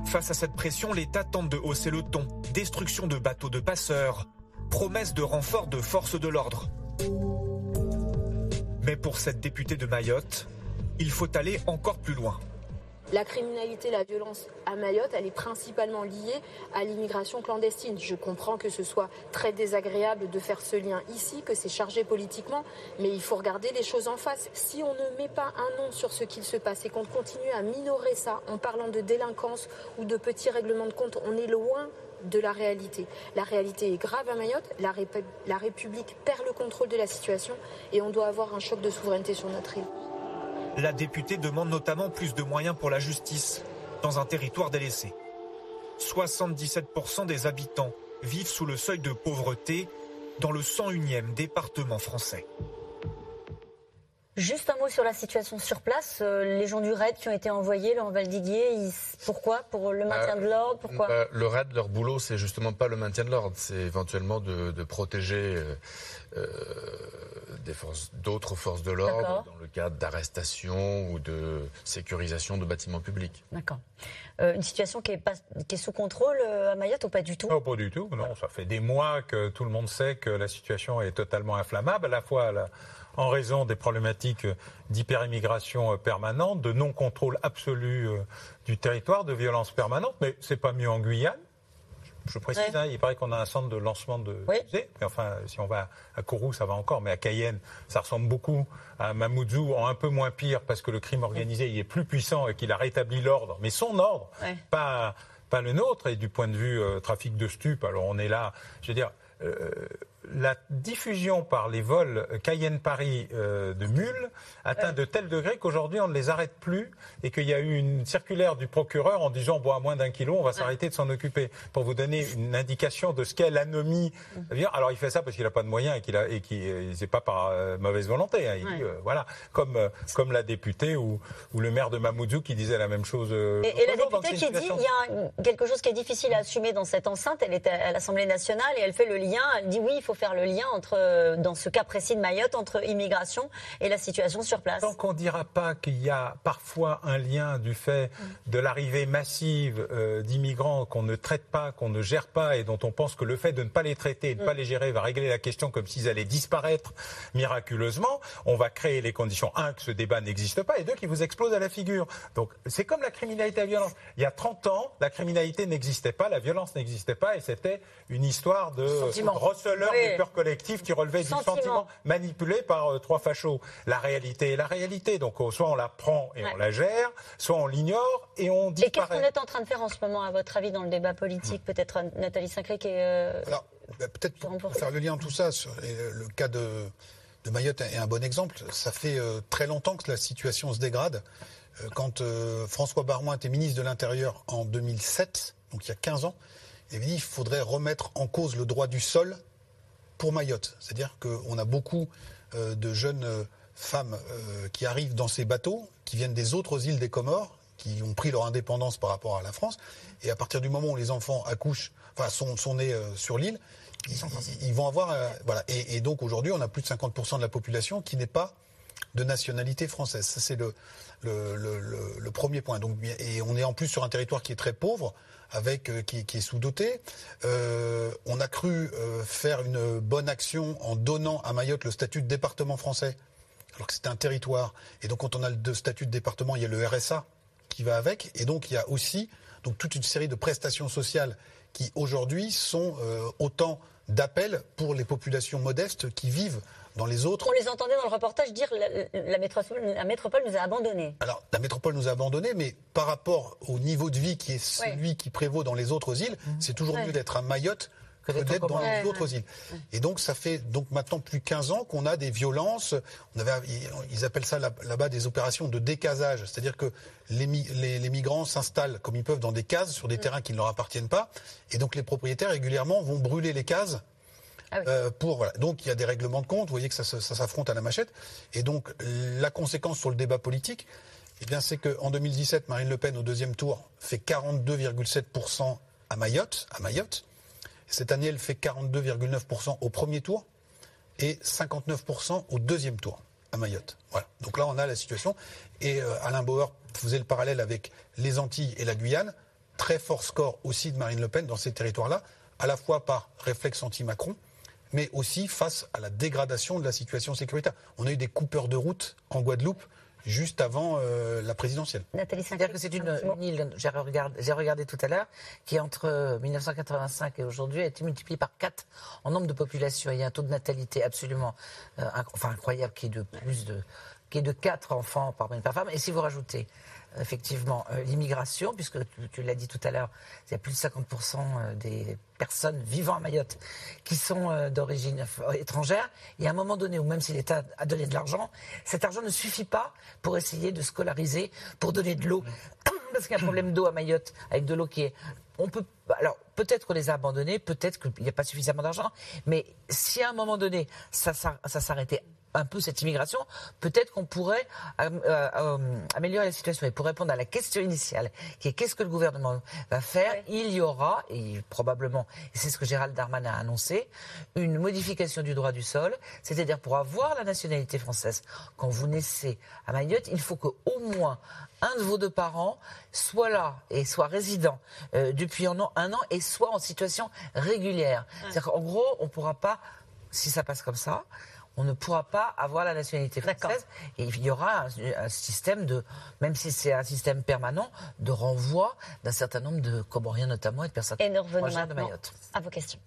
Face à cette pression, l'État tente de hausser le ton. Destruction de bateaux de passeurs, promesse de renfort de forces de l'ordre. Mais pour cette députée de Mayotte, il faut aller encore plus loin. La criminalité, la violence à Mayotte, elle est principalement liée à l'immigration clandestine. Je comprends que ce soit très désagréable de faire ce lien ici, que c'est chargé politiquement, mais il faut regarder les choses en face. Si on ne met pas un nom sur ce qu'il se passe et qu'on continue à minorer ça en parlant de délinquance ou de petits règlements de compte, on est loin de la réalité. La réalité est grave à Mayotte, la, la République perd le contrôle de la situation et on doit avoir un choc de souveraineté sur notre île. La députée demande notamment plus de moyens pour la justice dans un territoire délaissé. 77% des habitants vivent sous le seuil de pauvreté dans le 101e département français. Juste un mot sur la situation sur place. Euh, les gens du RAID qui ont été envoyés, Laurent Valdiguier, ils- pourquoi? Pour le maintien de l'ordre Pourquoi? Euh, Le RAID, leur boulot, c'est justement pas le maintien de l'ordre, c'est éventuellement de, de protéger euh, euh, des forces, d'autres forces de l'ordre dans le cadre d'arrestation ou de sécurisation de bâtiments publics. D'accord. Euh, une situation qui est, pas- qui est sous contrôle euh, à Mayotte ou pas du tout? Non, pas du tout. Non, ça fait des mois que tout le monde sait que la situation est totalement inflammable, à la fois à la- en raison des problématiques d'hyperimmigration euh, permanente, de non-contrôle absolu euh, du territoire, de violence permanente. Mais c'est pas mieux en Guyane. Je précise, Ouais. hein, il paraît qu'on a un centre de lancement de fusées. Mais enfin, si on va à Kourou, ça va encore, mais à Cayenne, ça ressemble beaucoup à Mamoudzou, en un peu moins pire, parce que le crime organisé il est plus puissant et qu'il a rétabli l'ordre, mais son ordre, Ouais. pas, pas le nôtre. Et du point de vue euh, trafic de stupes, alors on est là, je veux dire, euh, la diffusion par les vols Cayenne-Paris euh, de mules atteint de tel degré qu'aujourd'hui on ne les arrête plus et qu'il y a eu une circulaire du procureur en disant bon à moins d'un kilo on va s'arrêter de s'en occuper pour vous donner une indication de ce qu'est l'anomie. Alors il fait ça parce qu'il n'a pas de moyens et qu'il a et qu'il c'est pas par euh, mauvaise volonté. hein. Il dit, Ouais. euh, voilà comme euh, comme la députée ou, ou le maire de Mamoudzou qui disait la même chose. euh, Et, et la députée qui dit il y a un- quelque chose qui est difficile à assumer dans cette enceinte, elle est à, à l'Assemblée nationale et elle fait le lien, elle dit oui, il faut faire le lien entre, euh, dans ce cas précis de Mayotte, entre immigration et la situation sur place. Tant qu'on ne dira pas qu'il y a parfois un lien du fait de l'arrivée massive euh, d'immigrants qu'on ne traite pas, qu'on ne gère pas et dont on pense que le fait de ne pas les traiter et de ne pas les gérer va régler la question comme s'ils allaient disparaître miraculeusement, on va créer les conditions, un, que ce débat n'existe pas et deux, qu'il vous explose à la figure. Donc c'est comme la criminalité à violence. Il y a 30 ans, la criminalité n'existait pas, la violence n'existait pas et c'était une histoire de Sentiment. receleur Oui. Des peurs collectives qui relevait du Sentiment. sentiment manipulé par euh, trois fachos. La réalité est la réalité. Donc euh, soit on la prend et on la gère, soit on l'ignore et on Et qu'est-ce qu'on est en train de faire en ce moment, à votre avis, dans le débat politique Peut-être euh, Nathalie Sinclair qui est. euh, Alors, bah, peut-être pour, pour faire le lien tout ça, sur le le cas de, de Mayotte est un bon exemple. Ça fait euh, très longtemps que la situation se dégrade. Euh, quand euh, François Baroin était ministre de l'Intérieur en 2007, donc il y a 15 ans, il avait dit qu'il faudrait remettre en cause le droit du sol pour Mayotte. C'est-à-dire qu'on a beaucoup euh, de jeunes euh, femmes euh, qui arrivent dans ces bateaux, qui viennent des autres îles des Comores, qui ont pris leur indépendance par rapport à la France. Et à partir du moment où les enfants accouchent, enfin sont, sont nés sur l'île, ils, ils- ils vont avoir euh, voilà. Et, et donc aujourd'hui, on a plus de 50% de la population qui n'est pas de nationalité française. Ça c'est le, premier point. Donc, et on est en plus sur un territoire qui est très pauvre, avec euh, qui, est sous-doté. Euh, on a cru euh, faire une bonne action en donnant à Mayotte le statut de département français, alors que c'était un territoire. Et donc quand on a le statut de département, il y a le RSA qui va avec, et donc il y a aussi toute une série de prestations sociales qui aujourd'hui sont autant d'appels pour les populations modestes qui vivent dans les autres On les entendait dans le reportage dire la, la métropole, la métropole nous a abandonnés. Alors, la métropole nous a abandonnés, mais par rapport au niveau de vie qui est celui qui prévaut dans les autres îles, c'est toujours Ouais. mieux d'être à Mayotte que d'être dans Ouais, les autres ouais. îles. Et donc, ça fait donc maintenant plus 15 ans qu'on a des violences. On avait, ils appellent ça là- là-bas des opérations de décasage, c'est-à-dire que les, mi- les- les migrants s'installent comme ils peuvent dans des cases sur des terrains qui ne leur appartiennent pas, et donc les propriétaires régulièrement vont brûler les cases. Euh, pour voilà. donc il y a des règlements de compte. Vous voyez que ça s'affronte à la machette. Et donc la conséquence sur le débat politique, eh bien c'est qu'en 2017, Marine Le Pen au deuxième tour fait 42,7% à Mayotte, à Mayotte. Cette année, elle fait 42,9% au premier tour et 59% au deuxième tour à Mayotte. Voilà. Donc là, on a la situation. Et euh, Alain Bauer faisait le parallèle avec les Antilles et la Guyane. Très fort score aussi de Marine Le Pen dans ces territoires-là, à la fois par réflexe anti-Macron mais aussi face à la dégradation de la situation sécuritaire. On a eu des coupeurs de route en Guadeloupe juste avant euh, la présidentielle. Nathalie C'est-à-dire que c'est une, une île, j'ai regardé, tout à l'heure, qui entre 1985 et aujourd'hui a été multipliée par 4 en nombre de population. Il y a un taux de natalité absolument euh, inc- enfin, incroyable qui est de plus de qui est de 4 enfants par par femme. Et si vous rajoutez euh, effectivement euh, l'immigration, puisque tu, l'as dit tout à l'heure, il y a plus de 50% euh, des personnes vivant à Mayotte qui sont euh, d'origine étrangère. Et à un moment donné, où même si l'État a donné de l'argent, cet argent ne suffit pas pour essayer de scolariser, pour donner de l'eau. Parce qu'il y a un problème d'eau à Mayotte, avec de l'eau qui est. On peut. Alors, peut-être qu'on les a abandonnés, peut-être qu'il n'y a pas suffisamment d'argent, mais si à un moment donné, ça, ça, ça s'arrêtait un peu cette immigration, peut-être qu'on pourrait euh, euh, améliorer la situation. Et pour répondre à la question initiale, qui est qu'est-ce que le gouvernement va faire, il y aura, et probablement, et c'est ce que Gérald Darmanin a annoncé, une modification du droit du sol, c'est-à-dire pour avoir la nationalité française, quand vous naissez à Mayotte, il faut qu'au moins un de vos deux parents soit là et soit résident euh, depuis un an, un an et soit en situation régulière. C'est-à-dire qu'en gros, on ne pourra pas, si ça passe comme ça, on ne pourra pas avoir la nationalité française. Et il y aura un, un système de, même si c'est un système permanent, de renvoi d'un certain nombre de Comoriens notamment et de personnes Et nous revenons de maintenant Mayotte. à vos questions.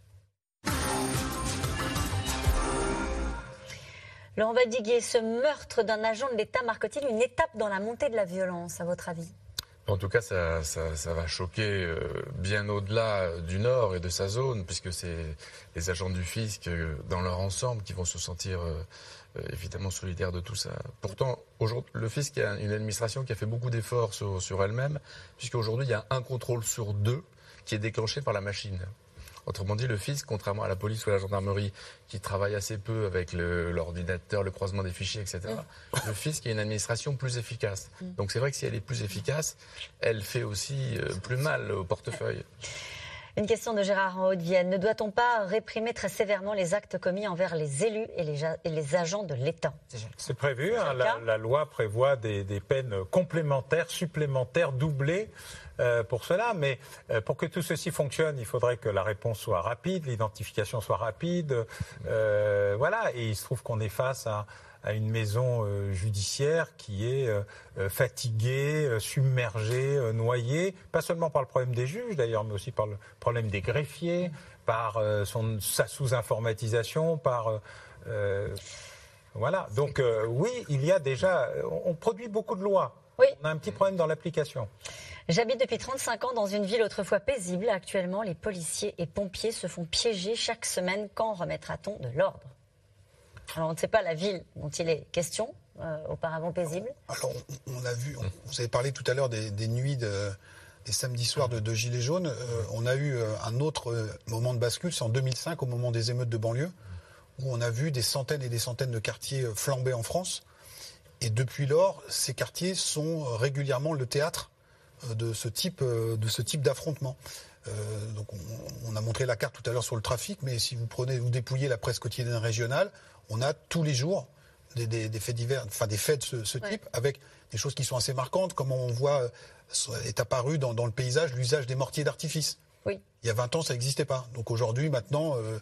Laurent Badiguier, ce meurtre d'un agent de l'État marque-t-il une étape dans la montée de la violence, à votre avis? En tout cas, ça, va choquer euh, bien au-delà du Nord et de sa zone, puisque c'est les agents du fisc euh, dans leur ensemble qui vont se sentir euh, évidemment solidaires de tout ça. Pourtant, aujourd'hui, le fisc un- une administration qui a fait beaucoup d'efforts sur elle-même, puisqu'aujourd'hui, il y a un contrôle sur deux qui est déclenché par la machine. Autrement dit, le fisc, contrairement à la police ou à la gendarmerie, qui travaille assez peu avec l'ordinateur, le, croisement des fichiers, etc., le fisc est une administration plus efficace. Mm. Donc c'est vrai que si elle est plus efficace, elle fait aussi euh, plus mal au portefeuille. Une question de Gérard en Haute-Vienne. Ne doit-on pas réprimer très sévèrement les actes commis envers les élus et les, ja- et les agents de l'État? C'est prévu. hein, la, loi prévoit des, des peines complémentaires, supplémentaires, doublées euh, pour cela. Mais euh, pour que tout ceci fonctionne, il faudrait que la réponse soit rapide, l'identification soit rapide. Euh, voilà. Et il se trouve qu'on est face à à une maison euh, judiciaire qui est euh, euh, fatiguée, submergée, noyée, pas seulement par le problème des juges d'ailleurs, mais aussi par le problème des greffiers, par son, sa sous-informatisation, par... euh, voilà, donc euh, oui, il y a déjà... On, produit beaucoup de lois. On a un petit problème dans l'application. J'habite depuis 35 ans dans une ville autrefois paisible. Actuellement, les policiers et pompiers se font piéger chaque semaine. Quand remettra-t-on de l'ordre? Alors, on ne sait pas la ville dont il est question, euh, auparavant paisible. Alors, on, a vu, vous avez parlé tout à l'heure des, nuits, de- des samedis soirs de, Gilets jaunes. Euh, on a eu euh, un autre moment de bascule, c'est en 2005, au moment des émeutes de banlieue, où on a vu des centaines et des centaines de quartiers flamber en France. Et depuis lors, ces quartiers sont régulièrement le théâtre de ce type, d'affrontement. Donc on, on a montré la carte tout à l'heure sur le trafic, mais si vous prenez, vous dépouillez la presse quotidienne régionale, on a tous les jours des, des- des faits divers, enfin des faits de ce, ce type, avec des choses qui sont assez marquantes, comme on voit euh, est apparu dans, dans le paysage l'usage des mortiers d'artifice. Oui. Il y a 20 ans, ça n'existait pas. Donc aujourd'hui, maintenant, euh,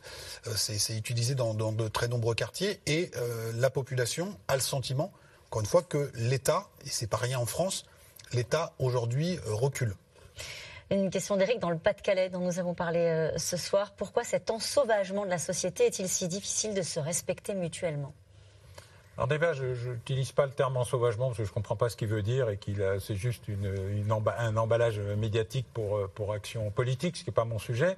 euh, c'est c'est utilisé dans, dans de très nombreux quartiers et euh, la population a le sentiment, encore une fois, que l'État, et c'est pas rien en France, l'État aujourd'hui euh, recule. Une question d'Éric dans le Pas-de-Calais dont nous avons parlé euh, ce soir. Pourquoi cet ensauvagement de la société est-il si difficile de se respecter mutuellement? Alors déjà, je n'utilise pas le terme ensauvagement parce que je ne comprends pas ce qu'il veut dire et qu'il c'est juste une, une un emballage médiatique pour, euh, pour action politique, ce qui n'est pas mon sujet.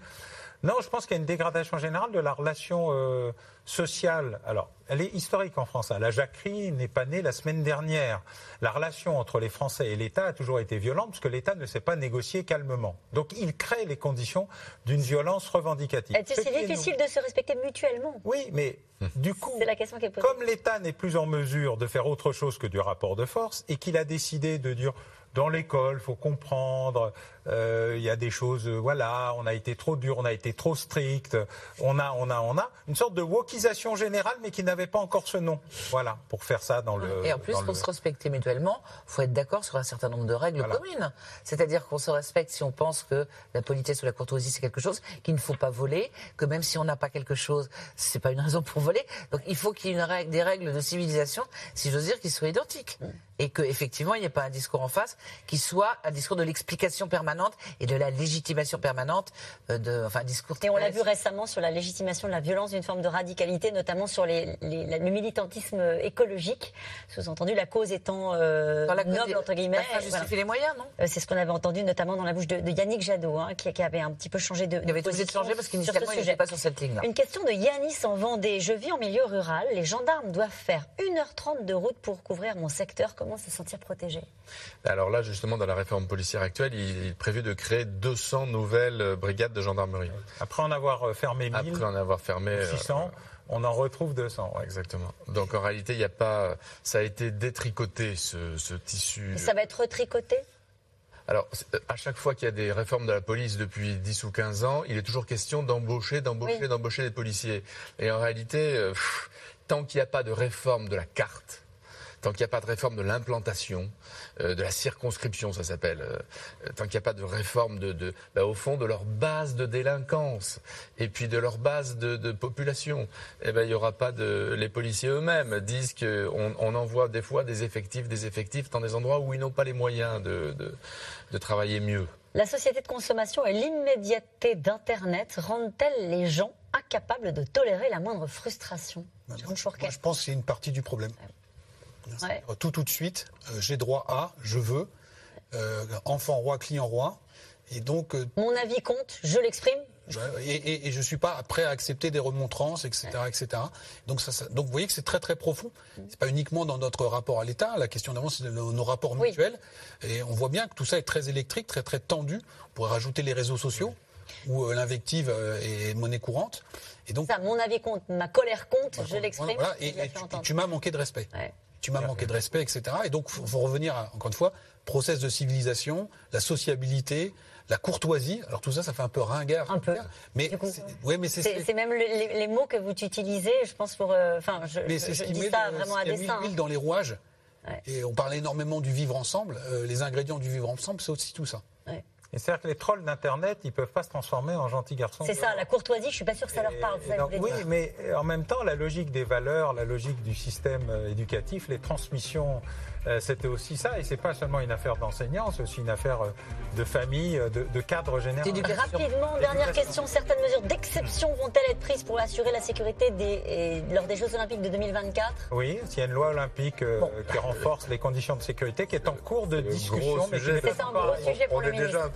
Non, je pense qu'il y a une dégradation générale de la relation euh, sociale. Alors, elle est historique en France. hein. La jacquerie n'est pas née la semaine dernière. La relation entre les Français et l'État a toujours été violente parce que l'État ne sait pas négocier calmement. Donc, il crée les conditions d'une violence revendicative. Est-il Ce si qui est difficile de se respecter mutuellement Oui, mais du coup, C'est la question qui est posée. comme l'État n'est plus en mesure de faire autre chose que du rapport de force et qu'il a décidé de dire dans l'école, faut comprendre, il y a des choses, euh, voilà, on a été trop dur, on a été trop strict, on a, on a, on a une sorte de wokisation générale, mais qui n'a n'avait pas encore ce nom. Voilà, pour faire ça dans le. Et en plus, pour le- se respecter mutuellement, faut être d'accord sur un certain nombre de règles Voilà. communes. C'est-à-dire qu'on se respecte si on pense que la politesse ou la courtoisie c'est quelque chose qu'il ne faut pas voler, que même si on n'a pas quelque chose, c'est pas une raison pour voler. Donc il faut qu'il y ait une règle, des règles de civilisation, si j'ose dire, qui soient identiques. Et qu'effectivement, il n'y ait pas un discours en face qui soit un discours de l'explication permanente et de la légitimation permanente, euh, de, enfin, discours. Et on l'a vu récemment sur la légitimation de la violence d'une forme de radicalité, notamment sur les, les- la- le militantisme écologique, sous-entendu la cause étant euh, Dans la cause noble, entre guillemets. la fin justifie les moyens, non? Euh, C'est ce qu'on avait entendu notamment dans la bouche de, de Yannick Jadot, hein, qui, qui avait un petit peu changé de. Il avait de changer parce qu'initialement, il n'était pas sur cette ligne-là. Une question de Yanis en Vendée. Je vis en milieu rural. Les gendarmes doivent faire 1h30 de route pour couvrir mon secteur. Comment se sentir protégé? Alors là, justement, dans la réforme policière actuelle, il est prévu de créer 200 nouvelles euh, brigades de gendarmerie. Après en avoir euh, fermé 1000, Après en avoir fermé euh, 600, on en retrouve 200. ouais. Exactement. Donc en réalité, il n'y a pas. Ça a été détricoté ce, ce tissu. Ça va être retricoté? Alors, euh, à chaque fois qu'il y a des réformes de la police depuis 10 ou 15 ans, il est toujours question d'embaucher, d'embaucher, Oui. d'embaucher des policiers. Et en réalité, euh, pff, tant qu'il n'y a pas de réforme de la carte, tant qu'il n'y a pas de réforme de l'implantation, euh, de la circonscription, ça s'appelle, euh, tant qu'il n'y a pas de réforme de, de bah, au fond, de leur base de délinquance et puis de leur base de, de population, eh ben, il n'y aura pas de. Les policiers eux-mêmes disent qu'on on envoie des fois des effectifs, des effectifs dans des endroits où ils n'ont pas les moyens de, de, de travailler mieux. La société de consommation et l'immédiateté d'Internet rendent-elles les gens incapables de tolérer la moindre frustration? Moi, je pense que c'est une partie du problème. Ouais. Tout, tout de suite, euh, j'ai droit à, je veux, euh, enfant roi, client roi. Et donc, euh, Mon avis compte, je l'exprime. Ouais, Et, et, et je suis pas prêt à accepter des remontrances, etc., etc. Donc, ça, ça- donc vous voyez que c'est très très profond. C'est pas uniquement dans notre rapport à l'État. La question d'avant, c'est nos, nos rapports mutuels. Et on voit bien que tout ça est très électrique, très très tendu. On pourrait rajouter les réseaux sociaux où euh, l'invective euh, est monnaie courante. Et donc, Ça, mon avis compte, ma colère compte, je l'exprime. voilà, et, tu m'as manqué de respect. Tu m'as manqué de respect, etc. Et donc, faut, faut revenir à, encore une fois, process de civilisation, la sociabilité, la courtoisie. Alors tout ça, ça fait un peu ringard. Un peu. Mais c'est- ouais, mais c'est même le- les, les mots que vous utilisez, je pense, pour. euh, Enfin, je, mais je- c'est ce je qui dis met ça le- vraiment ce à dessein. l'huile hein. dans les rouages. Et on parle énormément du vivre ensemble. Euh, les ingrédients du vivre ensemble, c'est aussi tout ça. Et c'est-à-dire que les trolls d'Internet, ils peuvent pas se transformer en gentils garçons. C'est ça, la courtoisie, je suis pas sûre que ça leur parle. ça Donc, oui, dire. mais en même temps, la logique des valeurs, la logique du système euh, éducatif, les transmissions, euh, c'était aussi ça. Et c'est pas seulement une affaire d'enseignants, c'est aussi une affaire euh, de famille, euh, de, de cadre général. Rapidement, dernière question. Certaines mesures d'exception vont-elles être prises pour assurer la sécurité des, et- lors des Jeux Olympiques de 2024 Oui, il y a une loi olympique euh, qui renforce les conditions de sécurité, qui est en cours de discussion. N'est C'est un encore gros sujet pour On le ministre.